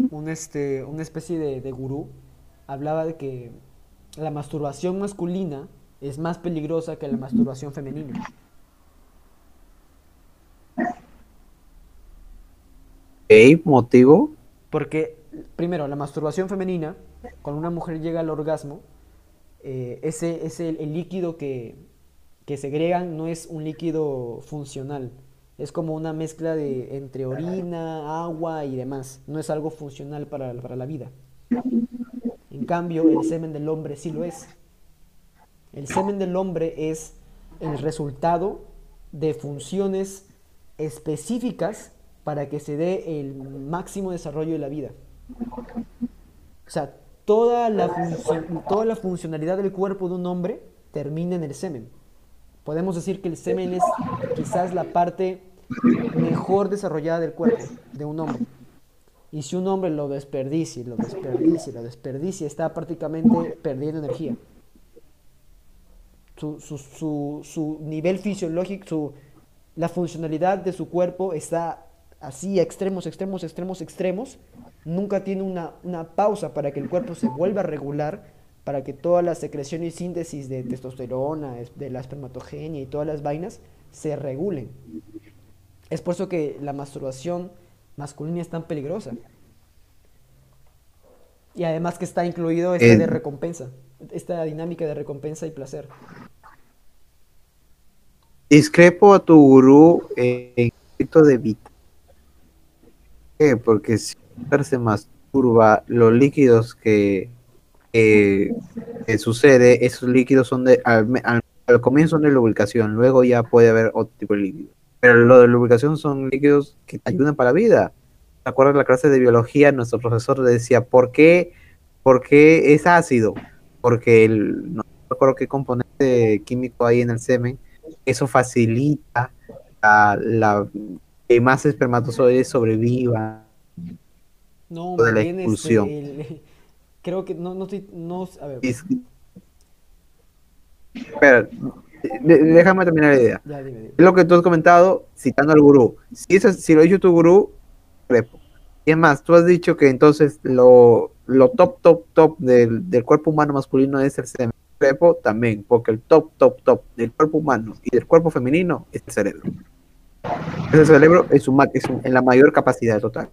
un este, una especie de, de gurú, hablaba de que la masturbación masculina es más peligrosa que la masturbación femenina. Motivo? Porque, primero, la masturbación femenina, cuando una mujer llega al orgasmo, eh, ese, ese el, líquido que, que segregan no es un líquido funcional. Es como una mezcla de entre orina, agua y demás. No es algo funcional para, para la vida. En cambio, el semen del hombre sí lo es. El semen del hombre es el resultado de funciones específicas para que se dé el máximo desarrollo de la vida. O sea, toda la, toda la funcionalidad del cuerpo de un hombre termina en el semen. Podemos decir que el semen es quizás la parte mejor desarrollada del cuerpo de un hombre. Y si un hombre lo desperdicia, lo desperdicia, lo desperdicia, está prácticamente perdiendo energía. Su, su, su, su nivel fisiológico, la funcionalidad de su cuerpo está así a extremos, extremos, extremos, extremos. Nunca tiene una, una pausa para que el cuerpo se vuelva a regular, para que toda la secreción y síntesis de testosterona, es- de la espermatogenia y todas las vainas se regulen. Es por eso que la masturbación masculina es tan peligrosa. Y además que está incluido este Eh. de recompensa, esta dinámica de recompensa y placer. discrepo a tu gurú en el aspecto de Vita. ¿Por qué? Porque si se masturba los líquidos que, que sucede, esos líquidos son de, al, al- comienzo son de lubricación, luego ya puede haber otro tipo de líquido. Pero lo de lubricación son líquidos que ayudan para la vida. ¿Te acuerdas de la clase de biología? Nuestro profesor decía, ¿por qué, por qué es ácido? Porque el, no recuerdo qué componente químico hay en el semen, eso facilita la- que más espermatozoides sobrevivan. No, de la bien, este, expulsión. el- creo que no, no estoy, no, a ver, Y- Espera, déjame terminar la idea. ya dime, dime. Es lo que tú has comentado citando al gurú. Si, eso, si lo ha dicho tu gurú, repo. Y es más, tú has dicho que entonces lo, lo top, top, top del, del cuerpo humano masculino es el semen. Repo también, porque el top, top, top del cuerpo humano y del cuerpo femenino es el cerebro. El cerebro es, su- en la mayor capacidad total.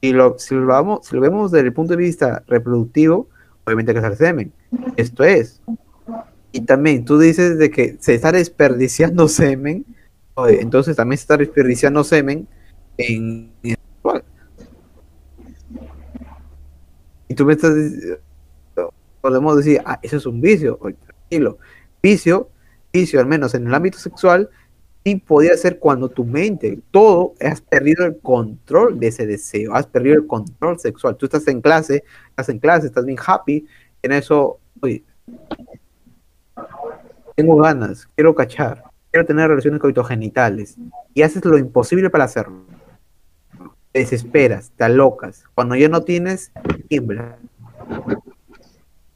Y lo, si, lo vamos, si lo vemos desde el punto de vista reproductivo, obviamente que es semen. Esto es. Y también tú dices de que se está desperdiciando semen, entonces también se está desperdiciando semen en, en sexual. Y tú me estás podemos decir, ah, eso es un vicio, tranquilo. Vicio, vicio al menos en el ámbito sexual, sí podría ser cuando tu mente, todo, has perdido el control de ese deseo, has perdido el control sexual. Tú estás en clase, estás en clase, estás bien happy, en eso, oye, tengo ganas, quiero cachar, quiero tener relaciones coitogenitales y haces lo imposible para hacerlo. Te desesperas, te alocas. Cuando ya no tienes, tiembla.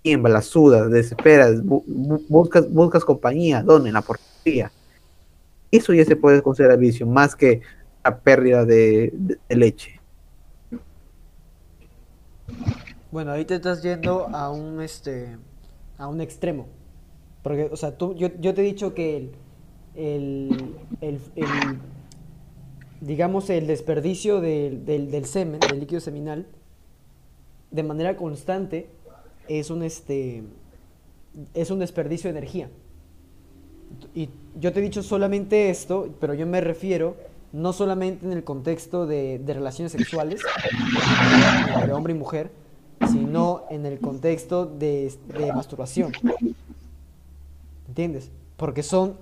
Tiembla, sudas, desesperas, bu- bu- buscas, buscas compañía, ¿dónde? En la portería. Eso ya se puede considerar vicio, más que la pérdida de, leche. Bueno, ahí te estás yendo a un, este, a un extremo. Porque, o sea, tú, yo, yo te he dicho que el, el, el- el- digamos, el desperdicio del, del, del semen, del líquido seminal, de manera constante, es un, este, es un desperdicio de energía. Y yo te he dicho solamente esto, pero yo me refiero no solamente en el contexto de, relaciones sexuales entre hombre y mujer, sino en el contexto de, masturbación. ¿Entiendes? Porque son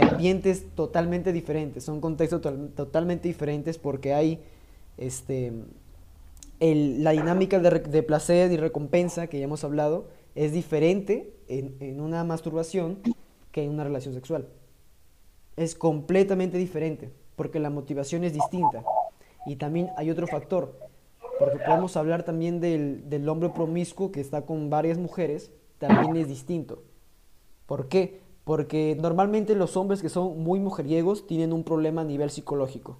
ambientes totalmente diferentes, son contextos to- totalmente diferentes porque hay este, la dinámica de, placer y recompensa que ya hemos hablado es diferente en, en una masturbación que en una relación sexual. Es completamente diferente porque la motivación es distinta. Y también hay otro factor, porque podemos hablar también del, del hombre promiscuo que está con varias mujeres, también es distinto. ¿Por qué? Porque normalmente los hombres que son muy mujeriegos tienen un problema a nivel psicológico.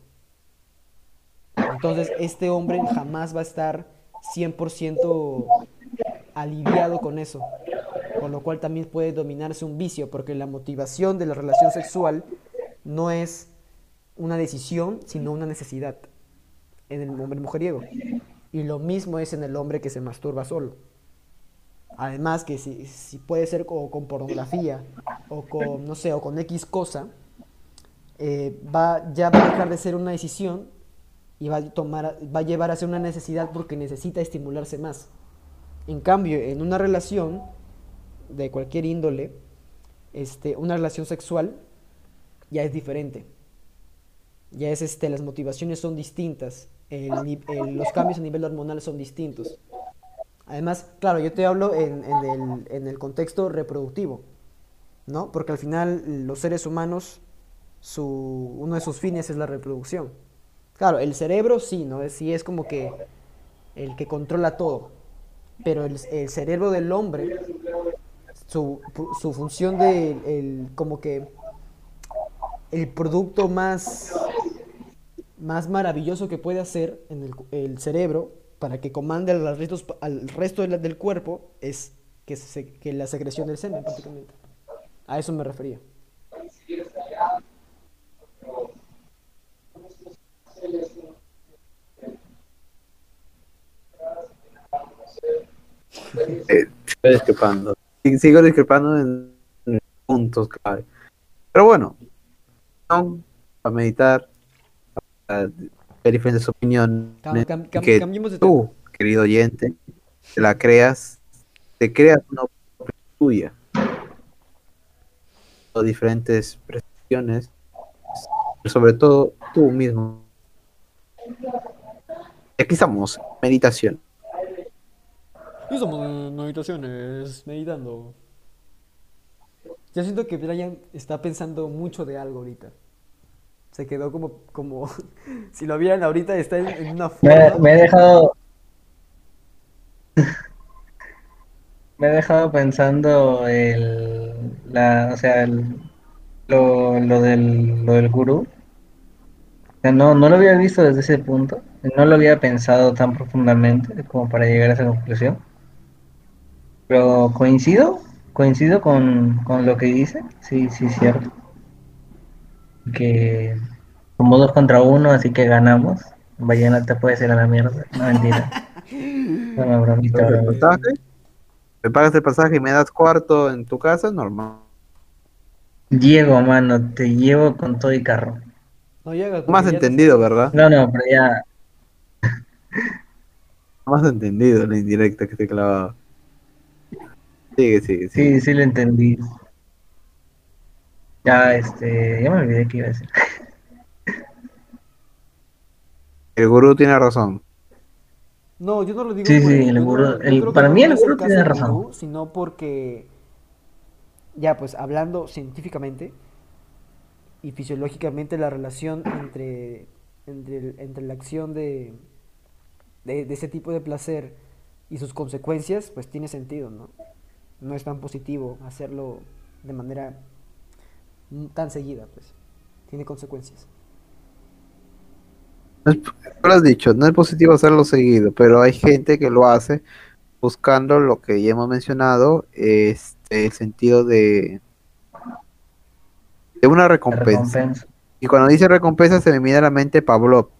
Entonces, este hombre jamás va a estar 100% aliviado con eso. Con lo cual también puede dominarse un vicio, porque la motivación de la relación sexual no es una decisión, sino una necesidad en el hombre mujeriego. Y lo mismo es en el hombre que se masturba solo. Además que si, puede ser co- con, pornografía o con, no sé, o con X cosa, eh, va, ya va a dejar de ser una decisión y va a, tomar, va a llevar a ser una necesidad porque necesita estimularse más. En cambio, en una relación de cualquier índole, este, una relación sexual ya es diferente. Ya es este, las motivaciones son distintas, los cambios a nivel hormonal son distintos. Además, claro, yo te hablo en, en el, en el contexto reproductivo, ¿no? Porque al final los seres humanos, su, uno de sus fines es la reproducción. Claro, el cerebro sí, ¿no? Sí es como que el que controla todo. Pero el, el cerebro del hombre, su, su función de el, como que el producto más, más maravilloso que puede hacer en el, el cerebro para que comande al, restos- al resto de la- del cuerpo es que, se- que la secreción del semen prácticamente. A eso me refería. Eh, estoy discrepando. Sigo discrepando en, puntos clave. Pero bueno, para meditar, para ver diferentes opiniones. Cam- cam- cam- que de tú, querido oyente, te la creas, te creas una opinión tuya. O diferentes percepciones, pero sobre todo tú mismo. Aquí estamos, meditación. Y estamos en meditaciones, meditando. Yo siento que Brian está pensando mucho de algo ahorita. Se quedó como, como, si lo vieran ahorita, está en, en una Me, forma. me he dejado. Me he dejado pensando el, la, o sea, el- lo, lo del, lo del gurú. O sea, no, no lo había visto desde ese punto. No lo había pensado tan profundamente como para llegar a esa conclusión. Pero coincido, coincido con, con lo que dice. Sí, sí, es cierto. Que somos dos contra uno, así que ganamos. Ballena te puedes ir a la mierda. No, mentira. Una bromita, ¿El pasaje? Me pagas el pasaje y me das cuarto en tu casa, normal. Llego, mano, te llevo con todo y carro. No No ya te entendido. ¿verdad? No, no, pero ya, No has entendido la indirecta que te clavaba. Sigue, sigue, sigue. sí, sí lo entendí. Ya, este, ya me olvidé qué iba a decir. El gurú tiene razón. No, yo no lo digo Sí, por sí, el- el yo no- gurú- el- para mí el gurú tiene razón. gurú, sino porque, ya pues hablando científicamente y fisiológicamente la relación entre, entre, entre la acción de, de, de ese tipo de placer y sus consecuencias, pues tiene sentido, ¿no? No es tan positivo hacerlo de manera tan seguida, pues. Tiene consecuencias. No es- lo has dicho, no es positivo hacerlo seguido, pero hay gente que lo hace buscando lo que ya hemos mencionado, este, el sentido de, de una recompensa. Y cuando dice recompensa se me viene a la mente Pavlov,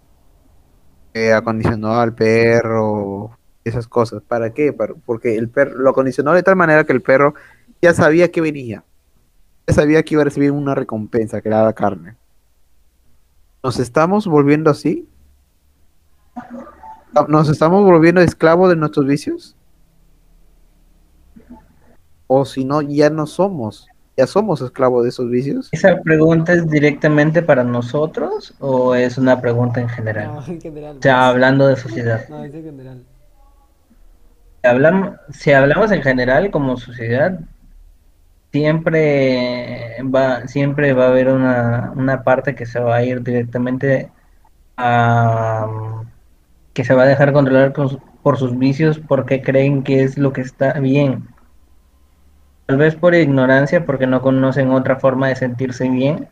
que acondicionó al perro, esas cosas. ¿Para qué? Para- porque el perro lo acondicionó de tal manera que el perro ya sabía que venía. Ya sabía que iba a recibir una recompensa, que era la carne. ¿Nos estamos volviendo así? ¿Nos estamos volviendo esclavos de nuestros vicios? O si no, ya no somos. Ya somos esclavos de esos vicios. ¿Esa pregunta es directamente para nosotros o es una pregunta en general? No, en general. O sea, hablando de sociedad. No, es en general. Hablamos, si hablamos en general como sociedad, siempre va, siempre va a haber una, una parte que se va a ir directamente a que se va a dejar controlar con por sus vicios porque creen que es lo que está bien. Tal vez por ignorancia, porque no conocen otra forma de sentirse bien,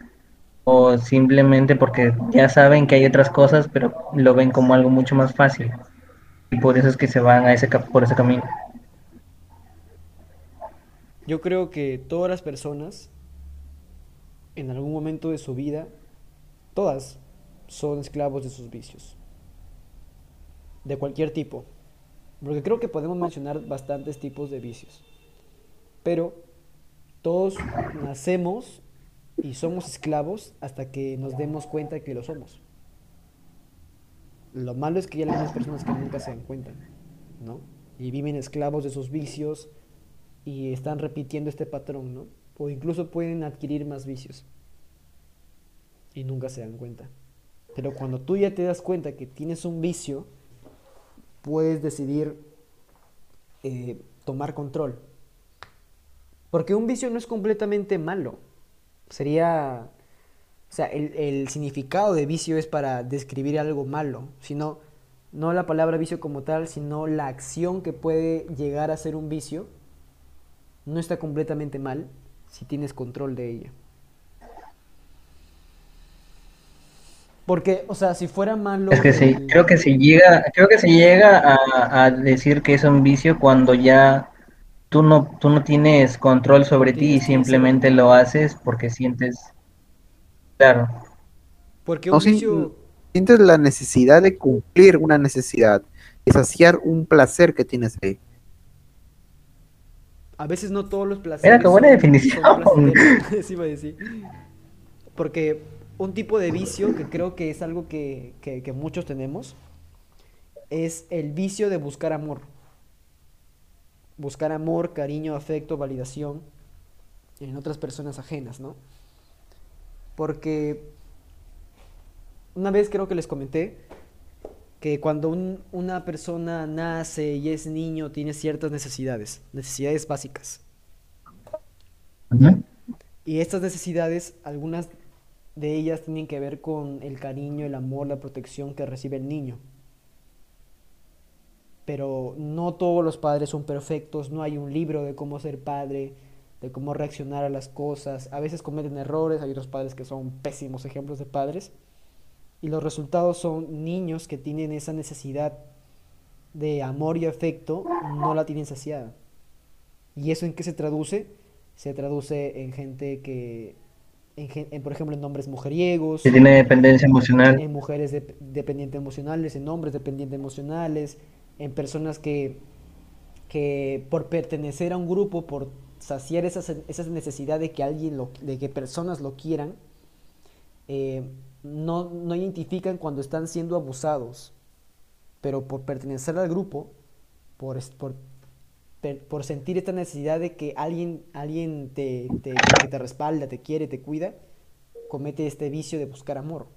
o simplemente porque ya saben que hay otras cosas, pero lo ven como algo mucho más fácil. Y por eso es que se van a ese, por ese camino. Yo creo que todas las personas, en algún momento de su vida, todas son esclavos de sus vicios. De cualquier tipo. Porque creo que podemos mencionar bastantes tipos de vicios. Pero todos nacemos y somos esclavos hasta que nos demos cuenta que lo somos. Lo malo es que hay algunas personas que nunca se dan cuenta, ¿no? Y viven esclavos de sus vicios y están repitiendo este patrón, ¿no? O incluso pueden adquirir más vicios y nunca se dan cuenta. Pero cuando tú ya te das cuenta que tienes un vicio, puedes decidir eh, tomar control. Porque un vicio no es completamente malo. Sería, o sea, el, el significado de vicio es para describir algo malo, sino no la palabra vicio como tal, sino la acción que puede llegar a ser un vicio no está completamente mal si tienes control de ella. Porque, o sea, si fuera malo... Es que sí, el- creo que se llega, creo que se llega a, a decir que es un vicio cuando ya tú no, tú no tienes control sobre ti y simplemente lo haces porque sientes, claro, Porque No, un sí, vicio... Sientes la necesidad de cumplir una necesidad, de saciar un placer que tienes ahí. A veces no todos los placeres Mira, qué buena son- definición. son placenteros, eso iba a decir. Porque un tipo de vicio que creo que es algo que, que- que muchos tenemos, es el vicio de buscar amor. Buscar amor, cariño, afecto, validación en otras personas ajenas, ¿no? Porque una vez creo que les comenté que cuando un- una persona nace y es niño tiene ciertas necesidades, necesidades básicas. Y estas necesidades, algunas de ellas tienen que ver con el cariño, el amor, la protección que recibe el niño. Pero no todos los padres son perfectos, no hay un libro de cómo ser padre, de cómo reaccionar a las cosas. A veces cometen errores, hay otros padres que son pésimos ejemplos de padres. Y los resultados son niños que tienen esa necesidad de amor y afecto, no la tienen saciada. ¿Y eso en qué se traduce? Se traduce en gente que, en, por ejemplo, en hombres mujeriegos, Que tiene dependencia emocional. en mujeres dep- dependientes emocionales, en hombres dependientes emocionales, en personas que, que por pertenecer a un grupo, por saciar esas, esas necesidades de que alguien lo, de que personas lo quieran, eh, no, no identifican cuando están siendo abusados, pero por pertenecer al grupo, por, por, per- por sentir esta necesidad de que alguien, alguien te, te- que te respalda, te quiere, te cuida, comete este vicio de buscar amor.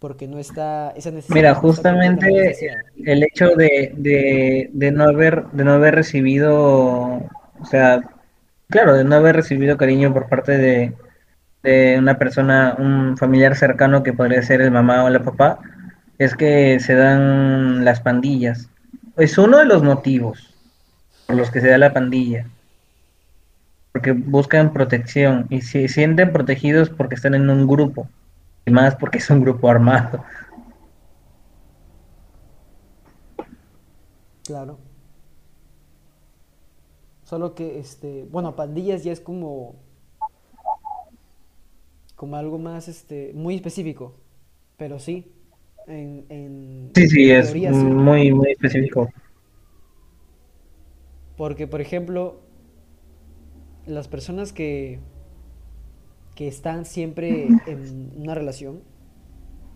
Porque no está, esa necesidad Mira, justamente el hecho de, de, de no haber, de no haber recibido, o sea, claro, de no haber recibido cariño por parte de, una persona, un familiar cercano que podría ser el mamá o la papá, es que se dan las pandillas. Es uno de los motivos por los que se da la pandilla. Porque buscan protección y se sienten protegidos porque están en un grupo. Y más porque es un grupo armado. Claro. Solo que, este, bueno, pandillas ya es como, como algo más, este, muy específico. Pero sí, en, en Sí, sí, es teoría sí. muy, muy específico. Porque, por ejemplo, las personas que, que están siempre en una relación,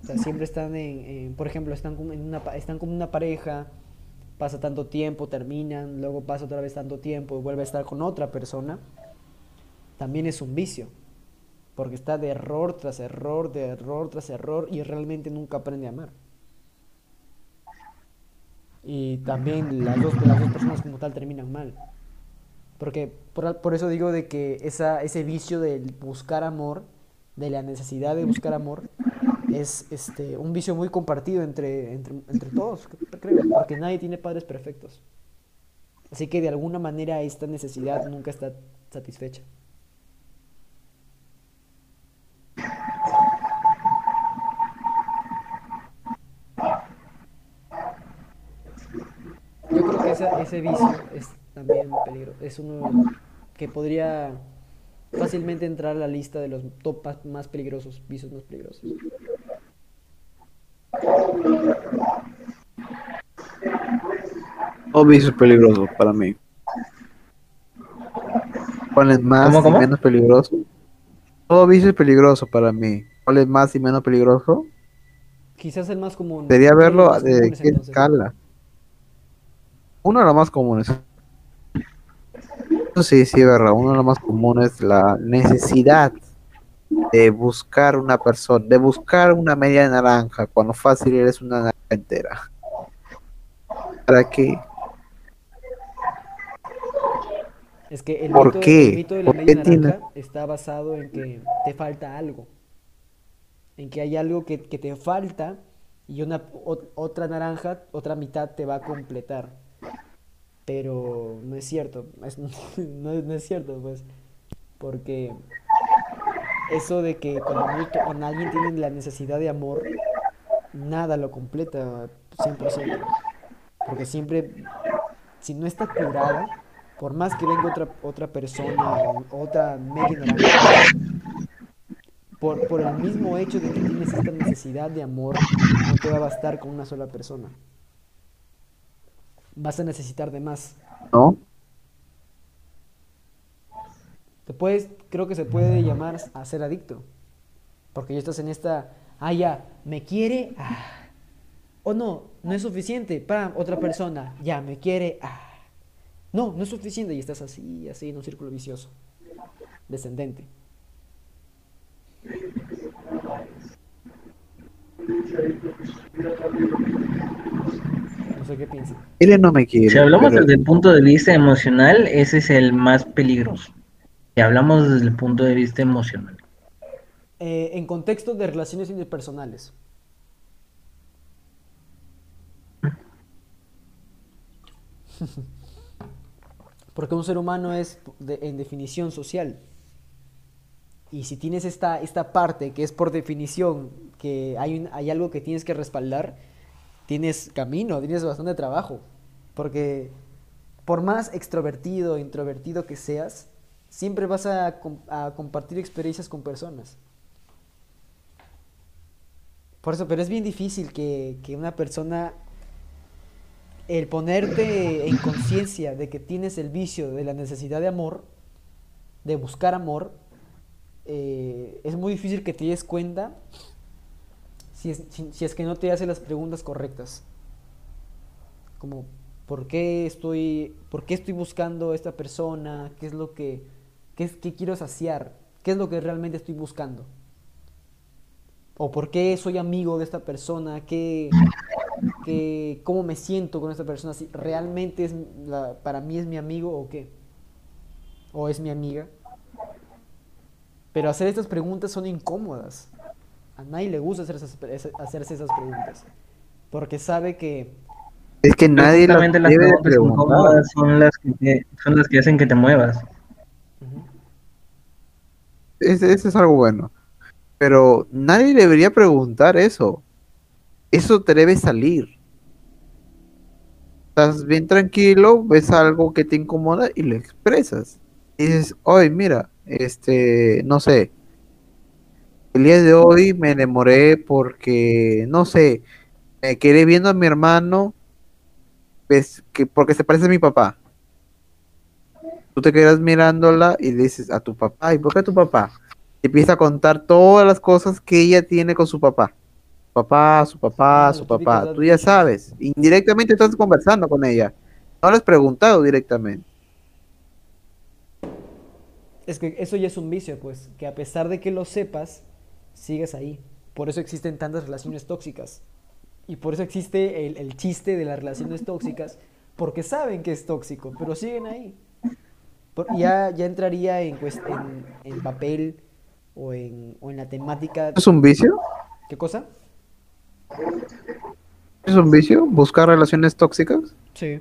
o sea, siempre están en, en- por ejemplo, están como en una, están como una pareja, pasa tanto tiempo, terminan, luego pasa otra vez tanto tiempo y vuelve a estar con otra persona, también es un vicio. Porque está de error tras error, de error tras error y realmente nunca aprende a amar. Y también las dos, personas como tal terminan mal. Porque por, por eso digo de que esa, ese vicio del buscar amor, de la necesidad de buscar amor, es este, un vicio muy compartido entre, entre, todos, creo, porque nadie tiene padres perfectos. Así que de alguna manera esta necesidad nunca está satisfecha. Yo creo que esa- ese vicio es también peligro, es uno que podría fácilmente entrar a la lista de los top más- peligrosos, vicios más peligrosos. Todo vicio es peligroso para mí. ¿Cuál es más ¿Cómo, y menos peligroso? Todo vicio es peligroso para mí. ¿Cuál es más y menos peligroso? Quizás el más común. Sería verlo de qué entonces. escala. Uno de los más comunes. Sí, sí, verdad. Uno de los más comunes es la necesidad de buscar una persona, de buscar una media naranja, cuando fácil eres una naranja entera. ¿Para qué? Es que el ¿Por mito, qué? el mito de la ¿Por media tiene- naranja está basado en que te falta algo. En que hay algo que, que te falta y una o- otra naranja, otra mitad te va a completar. Pero no es cierto. es- no, es- cierto, pues. Porque eso de que cuando, cuando alguien tiene la necesidad de amor, nada lo completa 100%. Porque siempre, si no está curada, por más que venga otra, otra persona, otra media por, por el mismo hecho de que tienes esta necesidad de amor, no te va a bastar con una sola persona. Vas a necesitar de más. ¿No? Te puedes, creo que se puede llamar a ser adicto. Porque ya estás en esta, ah, ya, me quiere, ah. O no, no es suficiente, para otra persona, ya, me quiere, ah. No, no es suficiente y estás así, así en un círculo vicioso, descendente. No sé qué piensan. Él no me quiere. Si hablamos pero- desde el punto de vista emocional, ese es el más peligroso. Si hablamos desde el punto de vista emocional. Eh, en contexto de relaciones interpersonales. Porque un ser humano es de- en definición social. Y si tienes esta, esta parte que es por definición, que hay, un- hay algo que tienes que respaldar, tienes camino, tienes bastante trabajo. Porque por más extrovertido o introvertido que seas, siempre vas a, com- a compartir experiencias con personas. Por eso, pero es bien difícil que, que una persona, el ponerte en conciencia de que tienes el vicio de la necesidad de amor, de buscar amor, eh, es muy difícil que te des cuenta si es, que no te hace las preguntas correctas. Como, ¿por qué estoy, por qué estoy buscando a esta persona? ¿Qué es lo que, qué es, quiero saciar? ¿Qué es lo que realmente estoy buscando? ¿O por qué soy amigo de esta persona? ¿Qué, qué- cómo me siento con esta persona? ¿Si realmente es para mí es mi amigo o qué? ¿O es mi amiga? Pero hacer estas preguntas son incómodas. A nadie le gusta hacer esas- esa- hacerse esas preguntas. Porque sabe que Es que nadie las debe de preguntas preguntar. son las que te- son las que hacen que te muevas. Ese es algo bueno. Pero nadie debería preguntar eso. Eso te debe salir. Estás bien tranquilo, ves algo que te incomoda y lo expresas. Y dices, oye, mira, este, no sé. El día de hoy me enamoré porque, no sé, me quedé viendo a mi hermano ves, que, porque se parece a mi papá. Tú te quedas mirándola y le dices a tu papá, ¿y por qué a tu papá? Y empieza a contar todas las cosas que ella tiene con su papá. Papá, su papá, Ah, su papá. edad Tú ya sabes. Indirectamente estás conversando con ella. No le has preguntado directamente. Es que eso ya es un vicio, pues, que a pesar de que lo sepas, sigues ahí. Por eso existen tantas relaciones tóxicas. Y por eso existe el, el chiste de las relaciones tóxicas, porque saben que es tóxico, pero siguen ahí. Por- ya, ya entraría en, cuest- en, en papel o en, o en la temática. ¿Es un vicio? ¿Qué cosa? ¿Es un vicio? ¿Buscar relaciones tóxicas? Sí.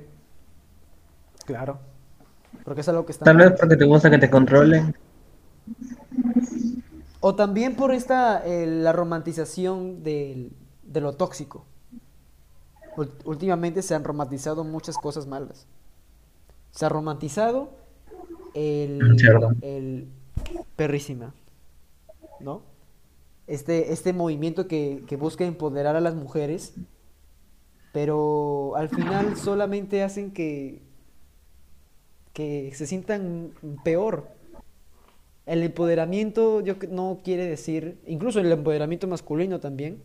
Claro. Porque es algo que está Tal vez porque te gusta que te controlen. O también por esta, eh, la romantización del- de lo tóxico. Últimamente se han romantizado muchas cosas malas. Se ha romantizado el, Cierto. el perrísima, ¿no? Este, este movimiento que, que busca empoderar a las mujeres, pero al final solamente hacen que, que se sientan peor. El empoderamiento yo no quiere decir, incluso el empoderamiento masculino también,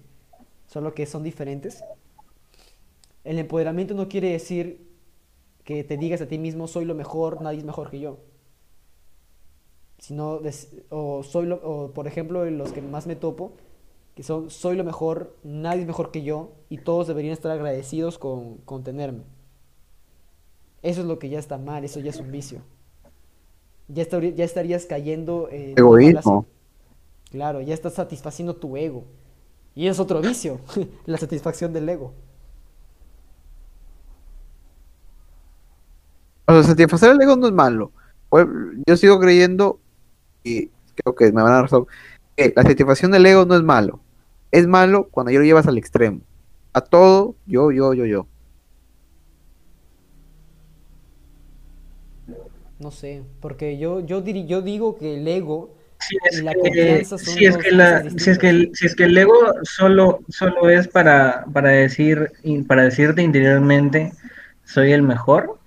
solo que son diferentes. El empoderamiento no quiere decir que te digas a ti mismo soy lo mejor, nadie es mejor que yo. Sino, o soy lo, o por ejemplo, los que más me topo, que son soy lo mejor, nadie es mejor que yo, y todos deberían estar agradecidos con, con tenerme. Eso es lo que ya está mal, eso ya es un vicio. Ya, estarí- ya estarías cayendo en Egoísmo. Claro, ya estás satisfaciendo tu ego. Y es otro vicio, la satisfacción del ego. O sea, satisfacer el ego no es malo. Pues, Yo sigo creyendo, y creo que me van a dar razón, que la satisfacción del ego no es malo. Es malo cuando ya lo llevas al extremo. A todo, yo, yo, yo, yo. No sé, porque yo, yo, diri- yo digo que el ego Si es la que, si es que la- si es que el, si es que el ego solo, solo es para, para decir, para decirte interiormente soy el mejor,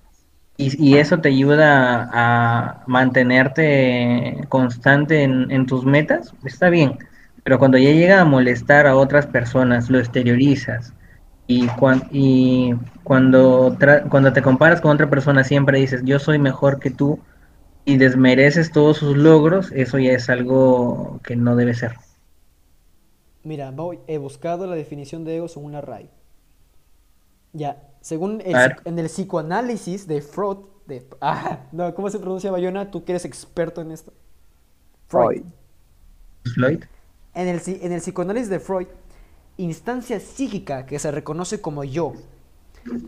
y, y eso te ayuda a mantenerte constante en, en tus metas, está bien. Pero cuando ya llega a molestar a otras personas, lo exteriorizas. Y, cuan- y cuando, tra- cuando te comparas con otra persona, siempre dices, yo soy mejor que tú, y desmereces todos sus logros, eso ya es algo que no debe ser. Mira, voy, he buscado la definición de ego según la RAI. Ya, según el, en el psicoanálisis de Freud, de, ah, no, ¿cómo se pronuncia Bayona? Tú que eres experto en esto. Freud. Freud. Floyd. En el, en el psicoanálisis de Freud, instancia psíquica que se reconoce como yo,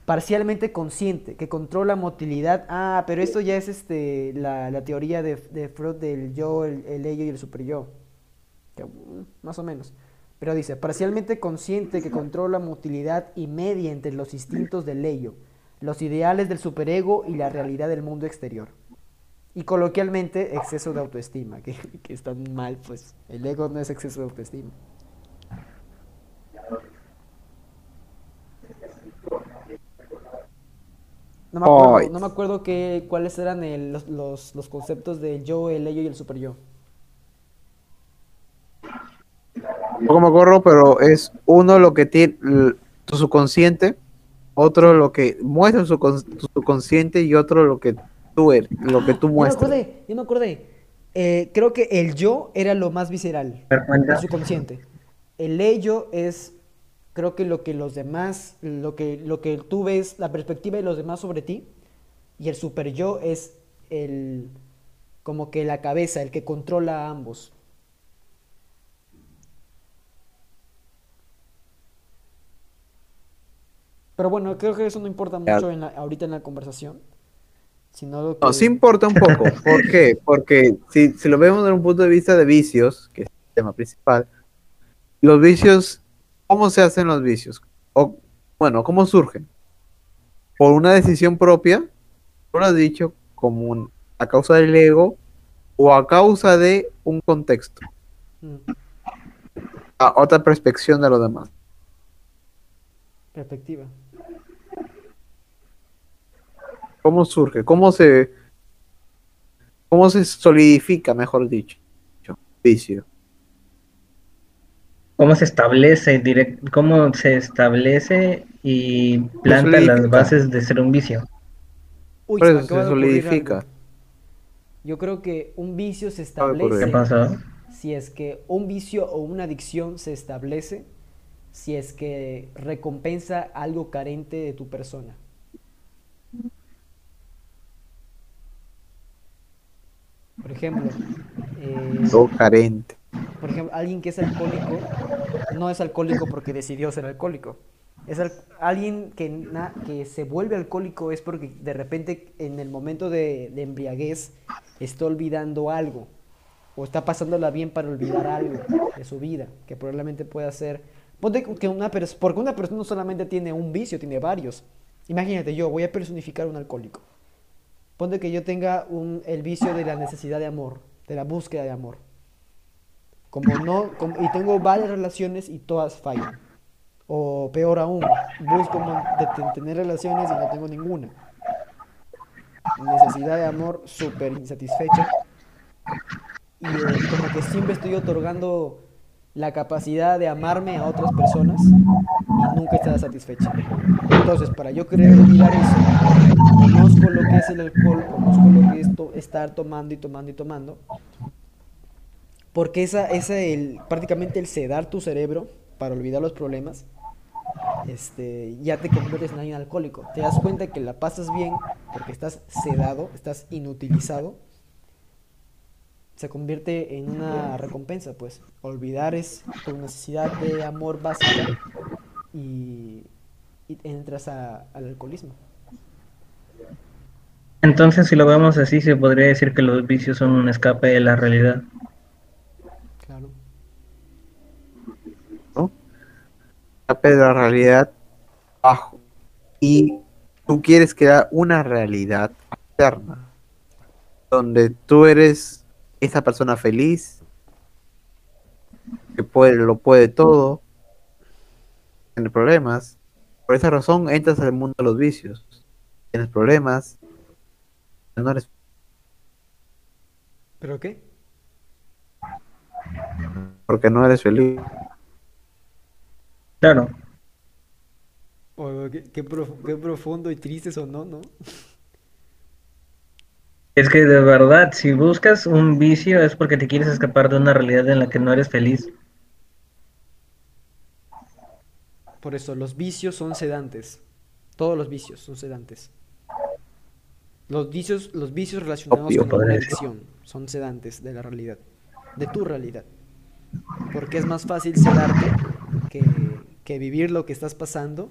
parcialmente consciente, que controla motilidad. Ah, pero esto ya es este, la, teoría de, Freud del yo, el, el ello y el superyo. Mm, más o menos. Pero dice, parcialmente consciente que controla motilidad y media entre los instintos del ello, los ideales del superego y la realidad del mundo exterior. Y coloquialmente, exceso de autoestima, que, que están mal, pues el ego no es exceso de autoestima. No me acuerdo, no me acuerdo qué, cuáles eran el- los, los, los conceptos del yo, el ello y el superyo. Tampoco me acuerdo, pero es uno lo que tiene tu subconsciente, otro lo que muestra tu subconsciente y otro lo que tú eres, lo que tú Ya me muestras. acordé, ya me acordé. Eh, creo que el yo era lo más visceral, el subconsciente. El ello es, creo que lo que los demás, lo que, lo que tú ves, la perspectiva de los demás sobre ti. Y el super yo es el, como que la cabeza, el que controla a ambos. Pero bueno, creo que eso no importa mucho en la- ahorita en la conversación. Sino lo No, que- sí importa un poco. ¿Por qué? Porque si, si lo vemos desde un punto de vista de vicios, que es el tema principal, los vicios, ¿cómo se hacen los vicios? O, bueno, ¿cómo surgen? Por una decisión propia, tú lo has dicho, como un- a causa del ego o a causa de un contexto, Mm, a otra perspectiva de los demás. perspectiva. ¿Cómo surge? ¿Cómo se, cómo se solidifica, mejor dicho, vicio? ¿Cómo se establece direct- cómo se establece y planta las bases de ser un vicio? Uy, se solidifica. Yo creo que un vicio se establece ¿Qué pasó? si es que un vicio o una adicción se establece si es que recompensa algo carente de tu persona. Por ejemplo, eh, carente. Por ejemplo, alguien que es alcohólico no es alcohólico porque decidió ser alcohólico. Es al- alguien que, se vuelve alcohólico es porque de repente en el momento de, embriaguez está olvidando algo o está pasándola bien para olvidar algo de su vida que probablemente pueda ser. Ponte que una porque una persona no solamente tiene un vicio, tiene varios. Imagínate, yo voy a personificar un alcohólico. Ponte que yo tenga un, el vicio de la necesidad de amor, de la búsqueda de amor. Como no, como- y tengo varias relaciones y todas fallan. O peor aún, busco de- tener relaciones y no tengo ninguna. Necesidad de amor súper insatisfecha. Y eh, como que siempre estoy otorgando la capacidad de amarme a otras personas y nunca estar satisfecha. Entonces, para yo querer olvidar eso, conozco lo que es el alcohol, conozco lo que es to- estar tomando y tomando y tomando. Porque esa, esa el, prácticamente el sedar tu cerebro para olvidar los problemas, este, ya te conviertes en alguien alcohólico. Te das cuenta que la pasas bien porque estás sedado, estás inutilizado. Se convierte en una recompensa, pues. Olvidar es tu necesidad de amor básica y, entras al alcoholismo. Entonces, si lo vemos así, se podría decir que los vicios son un escape de la realidad. Claro. ¿no? Escape de la realidad bajo. Y tú quieres crear una realidad alterna, donde tú eres esa persona feliz, que puede, lo puede todo, tiene problemas. Por esa razón entras al mundo de los vicios. Tienes problemas, no eres ¿Pero qué? porque no eres feliz. Claro. Oh, qué, qué prof- qué profundo y triste sonó, ¿no? Es que de verdad, si buscas un vicio es porque te quieres escapar de una realidad en la que no eres feliz. Por eso, los vicios son sedantes. Todos los vicios son sedantes. Los vicios, los vicios relacionados Obvio, con decir. adicción son sedantes de la realidad, de tu realidad. Porque es más fácil sedarte que vivir lo que estás pasando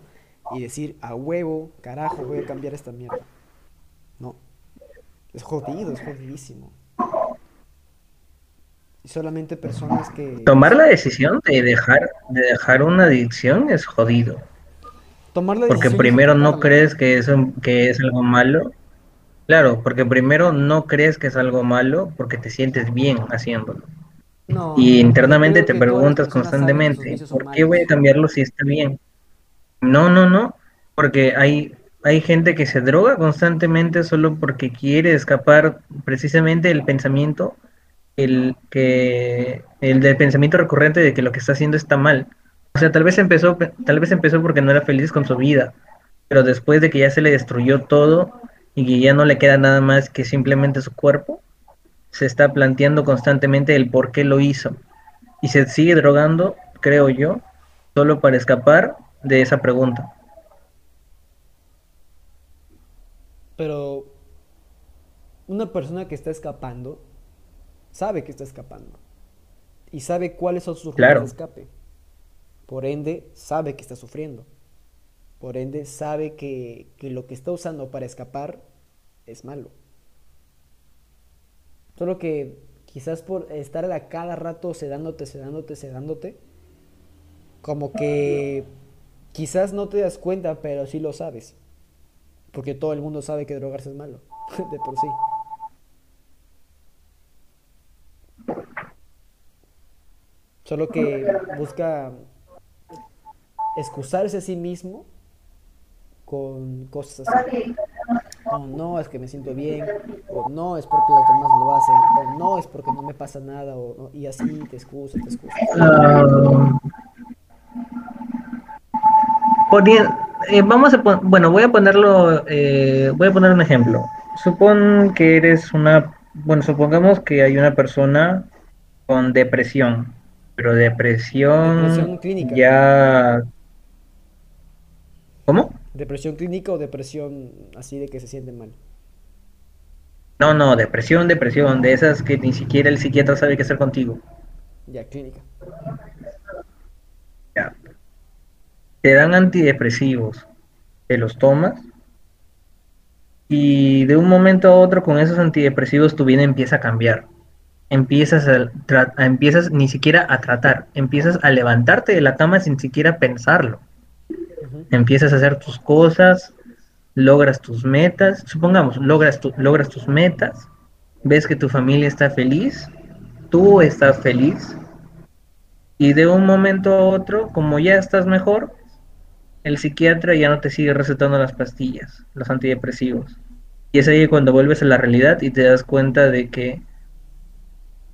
y decir, a huevo, carajo, voy a cambiar esta mierda. No. Es jodido, es jodidísimo. Y solamente personas que... Tomar la decisión de dejar, de dejar una adicción es jodido. Tomar la Porque primero no crees que es, un- que es algo malo. Claro, porque primero no crees que es algo malo porque te sientes bien haciéndolo. No, Y internamente te preguntas constantemente, ¿por qué voy a cambiarlo si está bien? No, no, no, porque hay, hay gente que se droga constantemente solo porque quiere escapar precisamente del pensamiento, el, que, el del pensamiento recurrente de que lo que está haciendo está mal. O sea, tal vez empezó, tal vez empezó porque no era feliz con su vida, pero después de que ya se le destruyó todo y que ya no le queda nada más que simplemente su cuerpo, se está planteando constantemente el por qué lo hizo. Y se sigue drogando, creo yo, solo para escapar de esa pregunta. Pero una persona que está escapando sabe que está escapando y sabe cuáles son sus rutas Claro. de escape. Por ende, sabe que está sufriendo. Por ende, sabe que, que lo que está usando para escapar es malo. Solo que quizás por estar a cada rato sedándote, sedándote, sedándote, como que quizás no te das cuenta, pero sí lo sabes. Porque todo el mundo sabe que drogarse es malo, de por sí. Solo que busca excusarse a sí mismo con cosas así. O no, es que me siento bien, o no, es porque los demás lo hacen, o no, es porque no me pasa nada, o y así te excusas, te excusas. Ah, poni- eh, vamos a bueno, voy a ponerlo, eh, voy a poner un ejemplo. Supón que eres una, bueno, supongamos que hay una persona con depresión, pero depresión, Depresión clínica. ya, ¿cómo? Depresión clínica o depresión así de que se siente mal. No, no, depresión, depresión, de esas que ni siquiera el psiquiatra sabe qué hacer contigo. Ya, clínica. Ya. Te dan antidepresivos, te los tomas y de un momento a otro con esos antidepresivos tu vida empieza a cambiar. Empiezas a, a- empiezas ni siquiera a tratar, empiezas a levantarte de la cama sin siquiera pensarlo. Empiezas a hacer tus cosas, logras tus metas, supongamos, logras, logras tus metas, ves que tu familia está feliz, tú estás feliz, y de un momento a otro, como ya estás mejor, el psiquiatra ya no te sigue recetando las pastillas, los antidepresivos. Y es ahí cuando vuelves a la realidad y te das cuenta de que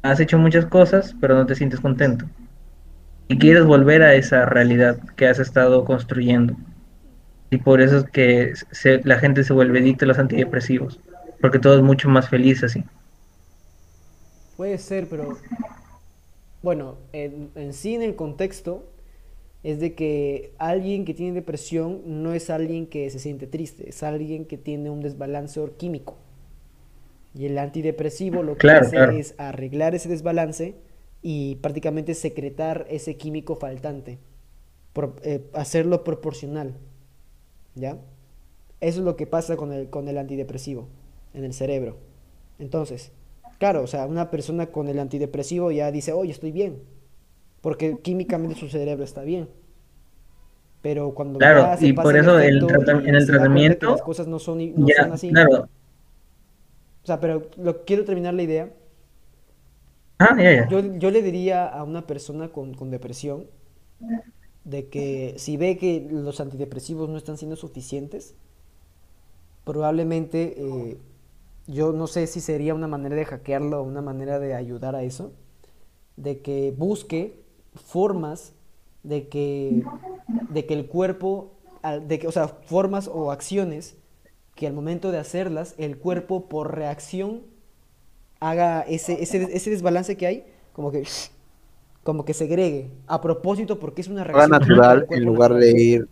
has hecho muchas cosas, pero no te sientes contento. Y quieres volver a esa realidad que has estado construyendo. Y por eso es que se- la gente se vuelve adicta a los antidepresivos, porque todo es mucho más feliz así. Puede ser, pero bueno, en, en sí en el contexto es de que alguien que tiene depresión no es alguien que se siente triste, es alguien que tiene un desbalance químico. Y el antidepresivo lo que Claro, hace claro. es arreglar ese desbalance y prácticamente secretar ese químico faltante, pro- eh, hacerlo proporcional. ¿Ya? Eso es lo que pasa con el, con el antidepresivo en el cerebro. Entonces, claro, o sea, una persona con el antidepresivo ya dice, oye, estoy bien, porque químicamente su cerebro está bien. Pero cuando Claro, ya se y pasa por eso el efecto en el tratamiento las cosas no son, no Ya, son así. claro. O sea, pero lo, quiero terminar la idea. Ah, ya, ya. Yo, yo le diría a una persona con, con depresión de que si ve que los antidepresivos no están siendo suficientes, probablemente yo no sé si sería una manera de hackearlo o una manera de ayudar a eso, de que busque formas de que, de que el cuerpo, de que, o sea, formas o acciones que al momento de hacerlas, el cuerpo por reacción haga ese, ese, ese desbalance que hay, como que, como que segregue, a propósito porque es una reacción natural en lugar natural. de ir,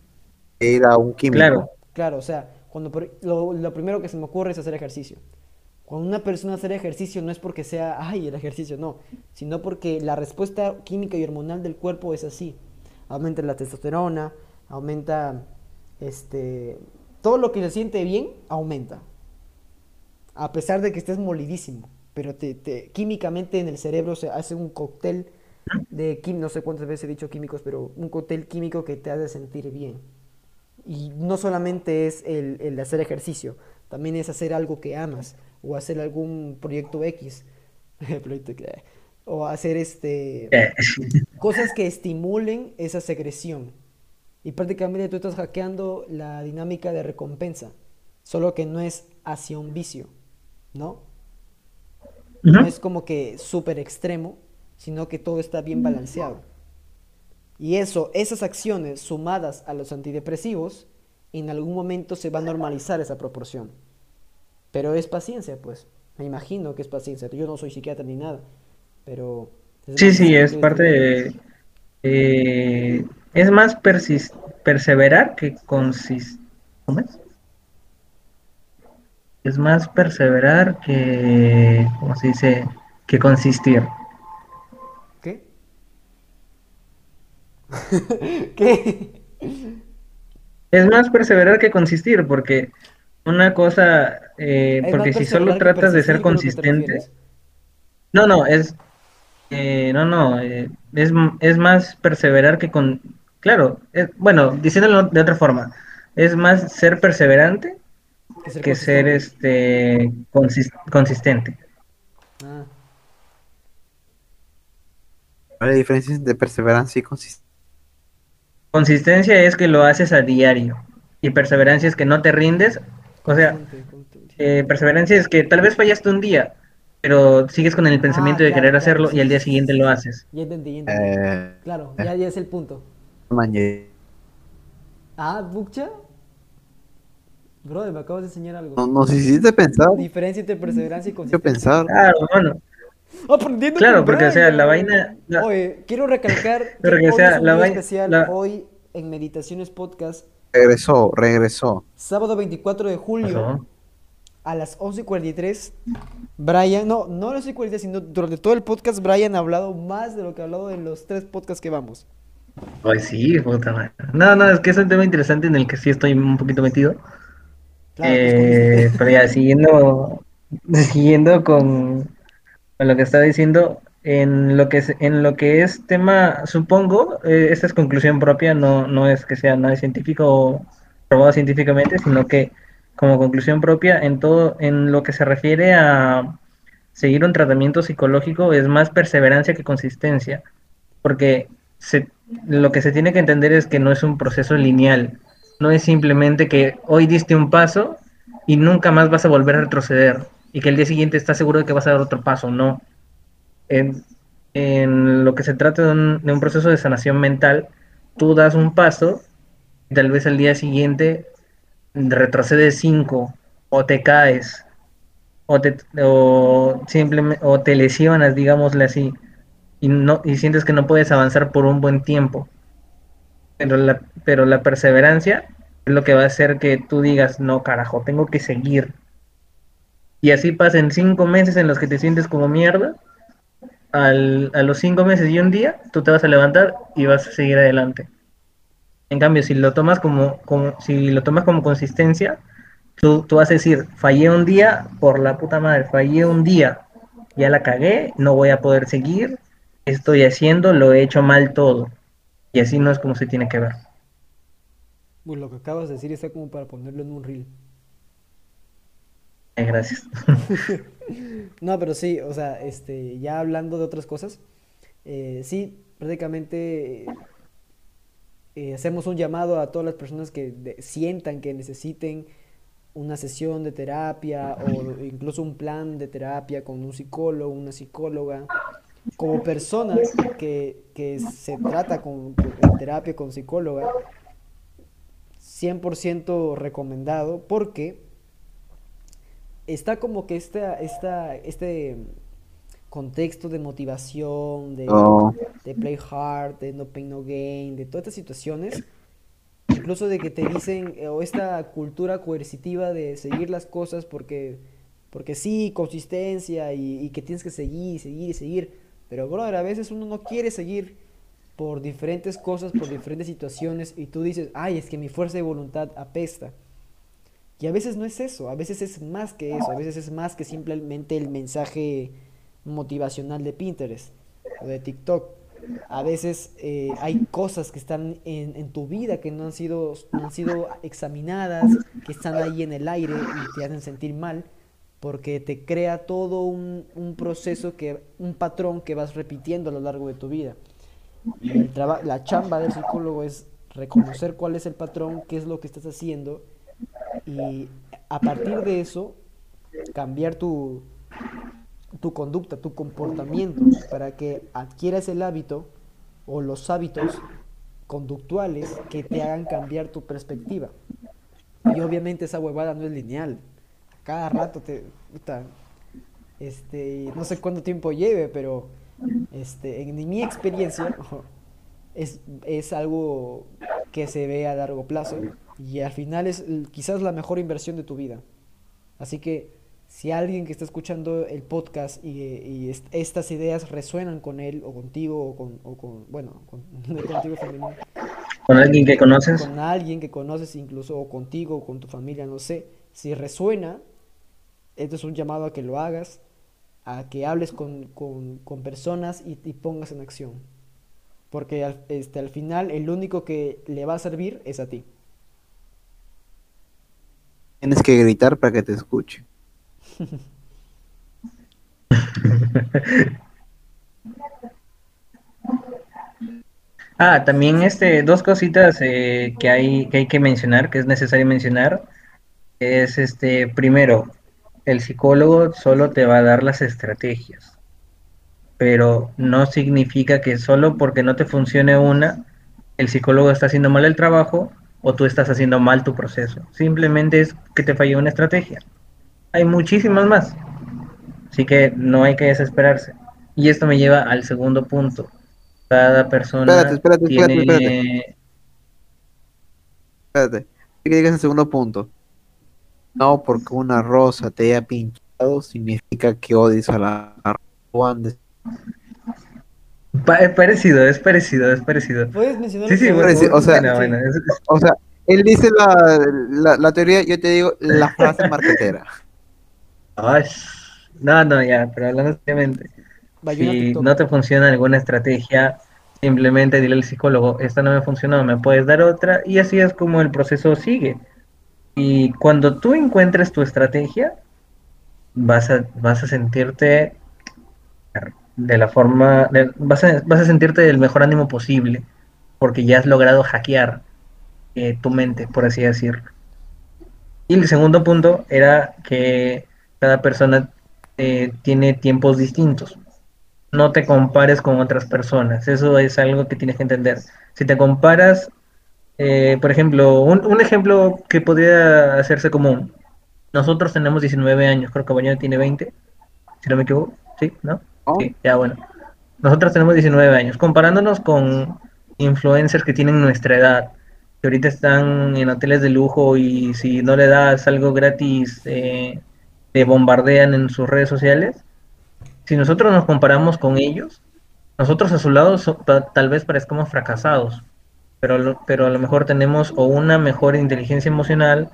ir a un químico. Claro. Claro, o sea, cuando por- lo, lo primero que se me ocurre es hacer ejercicio. Cuando una persona hace ejercicio no es porque sea, ay, el ejercicio, no, sino porque la respuesta química y hormonal del cuerpo es así. Aumenta la testosterona, aumenta, este, todo lo que se siente bien, aumenta. A pesar de que estés molidísimo, pero te, te- químicamente en el cerebro se hace un cóctel de, no sé cuántas veces he dicho químicos, pero un cóctel químico que te hace sentir bien. Y no solamente es el, el hacer ejercicio, también es hacer algo que amas o hacer algún proyecto X. O hacer este cosas que estimulen esa secreción. Y prácticamente tú estás hackeando la dinámica de recompensa, solo que no es hacia un vicio, ¿no? No es como que súper extremo, sino que todo está bien balanceado. Y eso, esas acciones sumadas a los antidepresivos, en algún momento se va a normalizar esa proporción. Pero es paciencia, pues. Me imagino que es paciencia. Yo no soy psiquiatra ni nada, pero... Sí, sí, es parte de... eh, es más perseverar que consistir. ¿Cómo es? Es más perseverar que... ¿Cómo se dice? Que consistir. ¿Qué? ¿Qué? Es más perseverar que consistir, porque una cosa... eh, porque si solo tratas de ser consistente... No, no, es... eh, no, no, eh, es, es más perseverar que con... Claro, es- bueno, diciéndolo de otra forma, es más ser perseverante ser que ser este consis- consistente. Ah, ¿Cuál es la diferencia entre perseverancia y consistencia? Consistencia es que lo haces a diario y perseverancia es que no te rindes. O sea, eh, perseverancia es que tal vez fallaste un día, pero sigues con el pensamiento Ah, de claro, querer claro, hacerlo sí, y al día siguiente sí, lo haces. Ya entendí, ya entendí. Eh, Claro, ya, ya es el punto. mañe- Ah, Bukcha. Brother, me acabas de enseñar algo. no, nos hiciste pensar, Diferencia entre perseverancia y yo consistencia. pensar. Claro, bueno, Aprendiendo Claro, porque, o sea, la vaina- la- Oye, quiero recalcar que hoy sea, es un la vaina- especial. la- Hoy en Meditaciones Podcast, Regresó, regresó. sábado 24 de julio, pasó. a las 11.43, Brian, no, no a las 11.43, sino durante todo el podcast, Brian ha hablado más de lo que ha hablado en los tres podcasts que vamos. Ay, sí, puta madre. No, no, es que es un tema interesante en el que sí estoy un poquito metido. Claro, Eh, pero ya siguiendo, siguiendo con, con lo que estaba diciendo, en lo que es, en lo que es tema, supongo, eh, esta es conclusión propia, no, no es que sea nada científico o probado científicamente, sino que como conclusión propia, en todo, en lo que se refiere a seguir un tratamiento psicológico, es más perseverancia que consistencia, porque se, lo que se tiene que entender es que no es un proceso lineal, no es simplemente que hoy diste un paso y nunca más vas a volver a retroceder y que el día siguiente estás seguro de que vas a dar otro paso, no. En, lo que se trata de un, de un proceso de sanación mental, tú das un paso y tal vez al día siguiente retrocedes cinco o te caes o te o simplemente o te lesionas, digámosle así, y no y sientes que no puedes avanzar por un buen tiempo. Pero la, pero la perseverancia es lo que va a hacer que tú digas, no, carajo, tengo que seguir. Y así pasen cinco meses en los que te sientes como mierda. Al, a los cinco meses y un día, tú te vas a levantar y vas a seguir adelante. En cambio, si lo tomas como, como, si lo tomas como consistencia, tú, tú vas a decir, fallé un día por la puta madre, fallé un día, ya la cagué, no voy a poder seguir, estoy haciendo, lo he hecho mal todo. Y así no es como se tiene que ver. Uy, lo que acabas de decir está como para ponerlo en un reel. Eh, gracias. No, pero sí, o sea, este, ya hablando de otras cosas, eh, sí, prácticamente eh, eh, hacemos un llamado a todas las personas que de- sientan que necesiten una sesión de terapia o incluso un plan de terapia con un psicólogo, una psicóloga, como persona que, que se trata con, en terapia con psicóloga, 100% recomendado porque está como que esta, esta, este contexto de motivación, de, No. de play hard, de no pain no gain, de todas estas situaciones, incluso de que te dicen, eh, o esta cultura coercitiva de seguir las cosas porque, porque sí, consistencia y, y que tienes que seguir, seguir y seguir, pero brother, a veces uno no quiere seguir por diferentes cosas, por diferentes situaciones, y tú dices, ay, es que mi fuerza de voluntad apesta. Y a veces no es eso, a veces es más que eso, a veces es más que simplemente el mensaje motivacional de Pinterest o de TikTok. A veces eh, hay cosas que están en, en tu vida que no han sido, no han sido examinadas, que están ahí en el aire y te hacen sentir mal, porque te crea todo un, un proceso, que, un patrón que vas repitiendo a lo largo de tu vida. Y el traba- la chamba del psicólogo es reconocer cuál es el patrón, qué es lo que estás haciendo y a partir de eso cambiar tu, tu conducta, tu comportamiento para que adquieras el hábito o los hábitos conductuales que te hagan cambiar tu perspectiva. Y obviamente esa huevada no es lineal. Cada rato te... puta, este, no sé cuánto tiempo lleve, pero este, en mi experiencia es, es algo que se ve a largo plazo y al final es quizás la mejor inversión de tu vida. Así que si alguien que está escuchando el podcast y, y est- estas ideas resuenan con él o contigo o con, o con bueno, con, contigo Con alguien que conoces, con alguien que conoces incluso o contigo o con tu familia, no sé, si resuena, esto es un llamado a que lo hagas, a que hables con, con- con personas y, y pongas en acción. Porque al, este, al final el único que le va a servir es a ti. Tienes que gritar para que te escuche. Ah, también este, dos cositas eh, que hay, que hay que mencionar, que es necesario mencionar, es este, primero, el psicólogo solo te va a dar las estrategias, pero no significa que solo porque no te funcione una, el psicólogo está haciendo mal el trabajo o tú estás haciendo mal tu proceso. Simplemente es que te falló una estrategia. Hay muchísimas más, así que no hay que desesperarse. Y esto me lleva al segundo punto. Cada persona Espérate, espérate, espérate, tiene... Espérate. ¿Qué digas el segundo punto? No porque una rosa te haya pinchado significa que odies a la a Juan de- Pa- es parecido, es parecido, es parecido. ¿Puedes mencionar Sí, sí, bueno, o sea, bueno, sí. bueno, es- es- O sea, él dice la, la, la teoría, yo te digo la frase marquetera. Ay, no, no, ya, pero hablando seriamente. Si no te funciona alguna estrategia, simplemente dile al psicólogo, esta no me funcionó, me puedes dar otra, y así es como el proceso sigue. Y cuando tú encuentres tu estrategia, vas a, vas a sentirte de la forma, vas, a, vas a sentirte del mejor ánimo posible, porque ya has logrado hackear eh, tu mente, por así decirlo. Y el segundo punto era que cada persona eh, tiene tiempos distintos. No te compares con otras personas. Eso es algo que tienes que entender. Si te comparas, eh, por ejemplo, un, un ejemplo que podría hacerse común. Nosotros tenemos 19 años, creo que Bañón tiene 20, si no me equivoco. Sí, ¿no? ¿no? Sí, ya bueno. Nosotros tenemos 19 años. Comparándonos con influencers que tienen nuestra edad, que ahorita están en hoteles de lujo y si no le das algo gratis, eh, te bombardean en sus redes sociales. Si nosotros nos comparamos con ellos, nosotros a su lado so- ta- tal vez parezcamos fracasados, pero, lo- pero a lo mejor tenemos o una mejor inteligencia emocional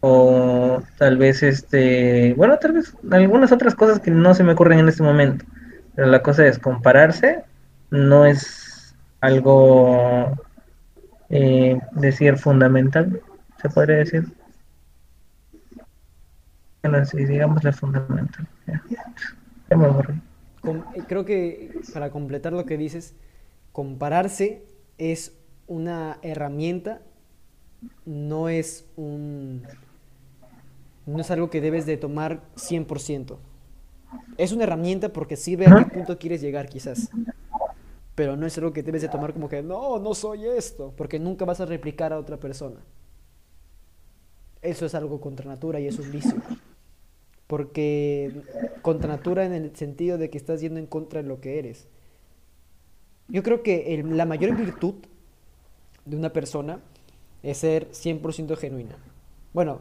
o tal vez este, bueno, tal vez algunas otras cosas que no se me ocurren en este momento. Pero la cosa es compararse no es algo eh, decir fundamental, se podría decir. Bueno, sí, fundamental. Me aburrí. Com- eh, creo que para completar lo que dices, compararse es una herramienta, no es un no es algo que debes de tomar 100%. Es una herramienta porque sirve a qué punto quieres llegar, quizás. Pero no es algo que debes de tomar como que, no, no soy esto, porque nunca vas a replicar a otra persona. Eso es algo contra natura y es un vicio. Porque contra natura en el sentido de que estás yendo en contra de lo que eres. Yo creo que la mayor virtud de una persona es ser 100% genuina. Bueno,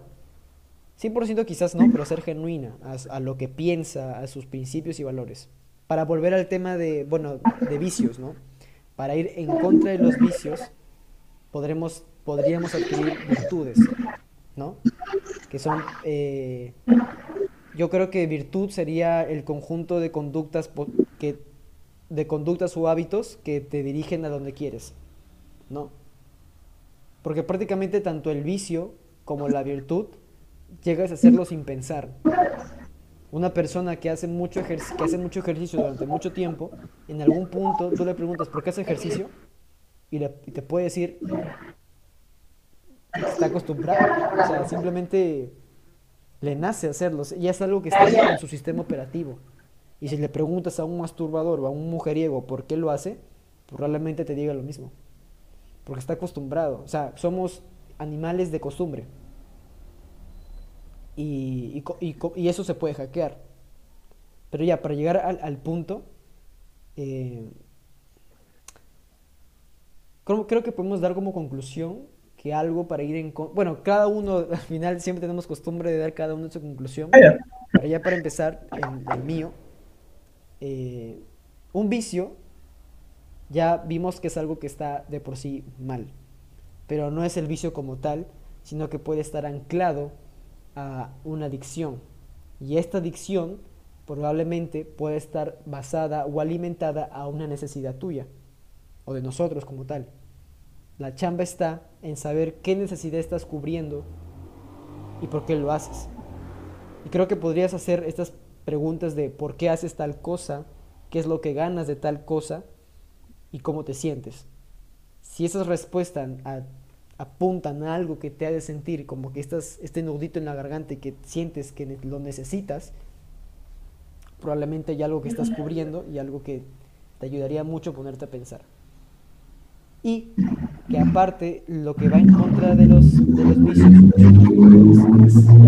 100% quizás no, pero ser genuina a, lo que piensa, a sus principios y valores. Para volver al tema de, bueno, de vicios, ¿no? Para ir en contra de los vicios, podremos, podríamos adquirir virtudes, ¿no? Que son, eh, yo creo que virtud sería el conjunto de conductas que, de conductas o hábitos que te dirigen a donde quieres, ¿no? Porque prácticamente tanto el vicio como la virtud llegas a hacerlo sin pensar. Una persona que hace mucho, que hace mucho ejercicio durante mucho tiempo, en algún punto tú le preguntas, ¿por qué hace ejercicio? Y, te puede decir, está acostumbrado. O sea, simplemente le nace hacerlo. Y es algo que está en su sistema operativo. Y si le preguntas a un masturbador o a un mujeriego por qué lo hace, probablemente te diga lo mismo. Porque está acostumbrado. O sea, somos animales de costumbre y, y, eso se puede hackear. Pero ya, para llegar al, punto, eh, creo, que podemos dar como conclusión que algo para ir en... Bueno, cada uno, al final siempre tenemos costumbre de dar cada uno su conclusión. Pero ya para empezar, el, mío, eh, un vicio, ya vimos que es algo que está de por sí mal. Pero no es el vicio como tal, sino que puede estar anclado a una adicción. Y esta adicción probablemente puede estar basada o alimentada a una necesidad tuya o de nosotros como tal. La chamba está en saber qué necesidad estás cubriendo y por qué lo haces. Y creo que podrías hacer estas preguntas de por qué haces tal cosa, qué es lo que ganas de tal cosa y cómo te sientes. Si esas respuestas a apuntan a algo que te hace sentir como que estás este nudito en la garganta y que sientes que lo necesitas, probablemente hay algo que estás cubriendo y algo que te ayudaría mucho a ponerte a pensar. Y que aparte lo que va en contra de los, de los vicios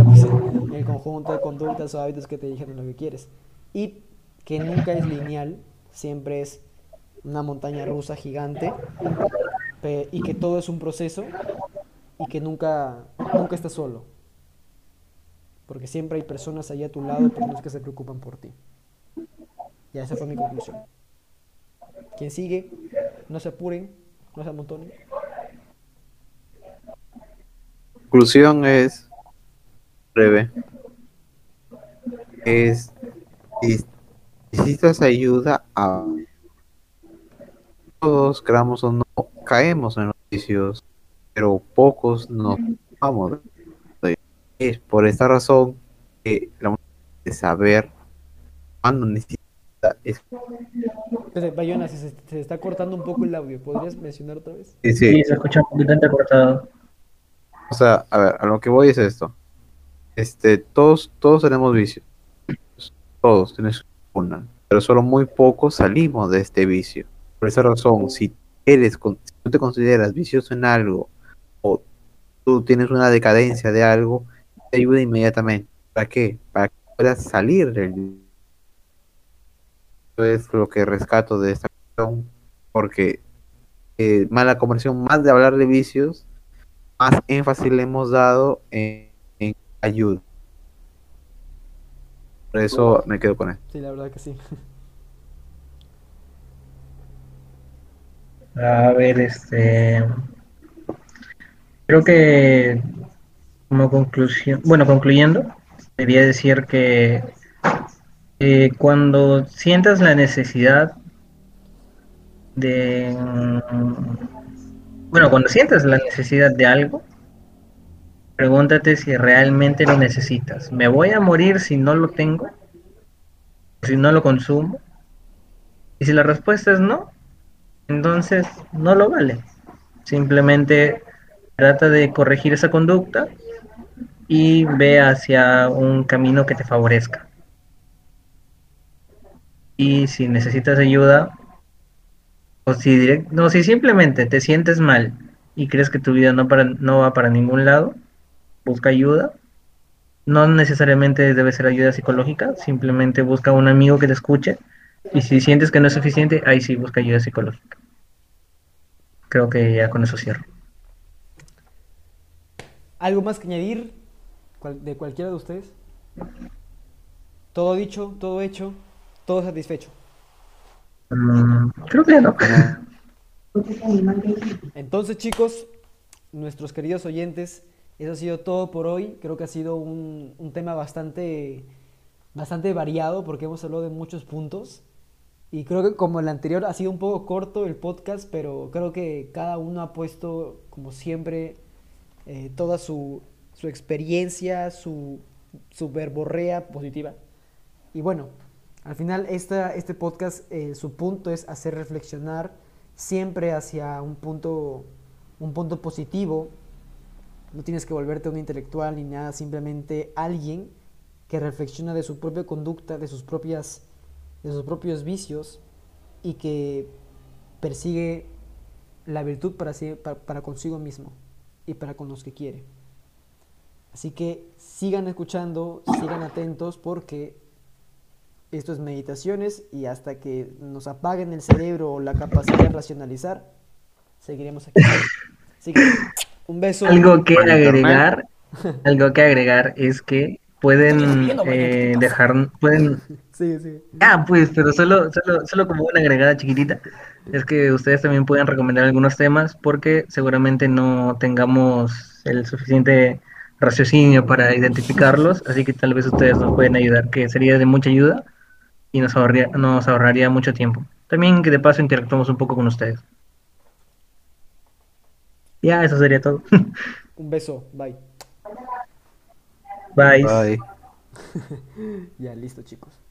pues, el conjunto de conductas o hábitos que te dijeron lo que quieres. Y que nunca es lineal, siempre es una montaña rusa gigante y que todo es un proceso y que nunca, nunca estás solo. Porque siempre hay personas ahí a tu lado, personas que se preocupan por ti. Ya esa fue mi conclusión. Quien sigue, no se apuren, no se amontonen. Conclusión es breve. Es necesitas ayuda a todos, queramos o no, caemos en los vicios, pero pocos nos vamos. Es por esta razón que la de saber cuándo necesita es... Bayona, se, se, está cortando un poco el audio, ¿podrías mencionar otra vez? Sí, sí. se escucha un poquito cortado. O sea, a ver, a lo que voy es esto. Este, todos, todos tenemos vicios. Todos tenemos una. Pero solo muy pocos salimos de este vicio. Por esa razón, si eres, si tú te consideras vicioso en algo o tú tienes una decadencia de algo, te ayuda inmediatamente. ¿Para qué? Para que puedas salir del Eso es lo que rescato de esta cuestión, porque eh, mala conversión, más de hablar de vicios, más énfasis le hemos dado en, en ayuda. Por eso me quedo con él. Sí, la verdad que sí. A ver, este. Creo que como conclusión, bueno, concluyendo, quería decir que eh, cuando sientas la necesidad de, bueno, cuando sientas la necesidad de algo, pregúntate si realmente lo necesitas. ¿Me voy a morir si no lo tengo? Si no lo consumo. Y si la respuesta es no, entonces no lo vale. Simplemente trata de corregir esa conducta y ve hacia un camino que te favorezca. Y si necesitas ayuda, o si, direct- no, si simplemente te sientes mal y crees que tu vida no, para, no va para ningún lado, busca ayuda. No necesariamente debe ser ayuda psicológica, simplemente busca un amigo que te escuche. Y si sientes que no es suficiente, ahí sí busca ayuda psicológica. Creo que ya con eso cierro. ¿Algo más que añadir de cualquiera de ustedes? Todo dicho, todo hecho, todo satisfecho. Mm, creo que no. Entonces, chicos, nuestros queridos oyentes, eso ha sido todo por hoy. Creo que ha sido un, un tema bastante, bastante variado porque hemos hablado de muchos puntos. Y creo que como el anterior ha sido un poco corto el podcast, pero creo que cada uno ha puesto, como siempre, eh, toda su, su experiencia, su, su verborrea positiva. Y bueno, al final esta, este podcast, eh, su punto es hacer reflexionar siempre hacia un punto, un punto positivo. No tienes que volverte un intelectual ni nada, simplemente alguien que reflexiona de su propia conducta, de sus, propias, de sus propios vicios y que persigue la virtud para, para consigo mismo y para con los que quiere. Así que sigan escuchando, sigan atentos porque esto es meditaciones y hasta que nos apaguen el cerebro o la capacidad de racionalizar, seguiremos aquí. Así que un beso. Algo que agregar, algo que agregar es que pueden eh, dejar, pueden Sigue, sigue. Ah, pues, pero solo, solo, solo como una agregada chiquitita, es que ustedes también pueden recomendar algunos temas porque seguramente no tengamos el suficiente raciocinio para identificarlos, así que tal vez ustedes nos pueden ayudar, que sería de mucha ayuda y nos ahorraría, nos ahorraría mucho tiempo. También que de paso interactuamos un poco con ustedes. Ya, eso sería todo. Un beso. Bye. Bye. Bye. Ya, listo, chicos.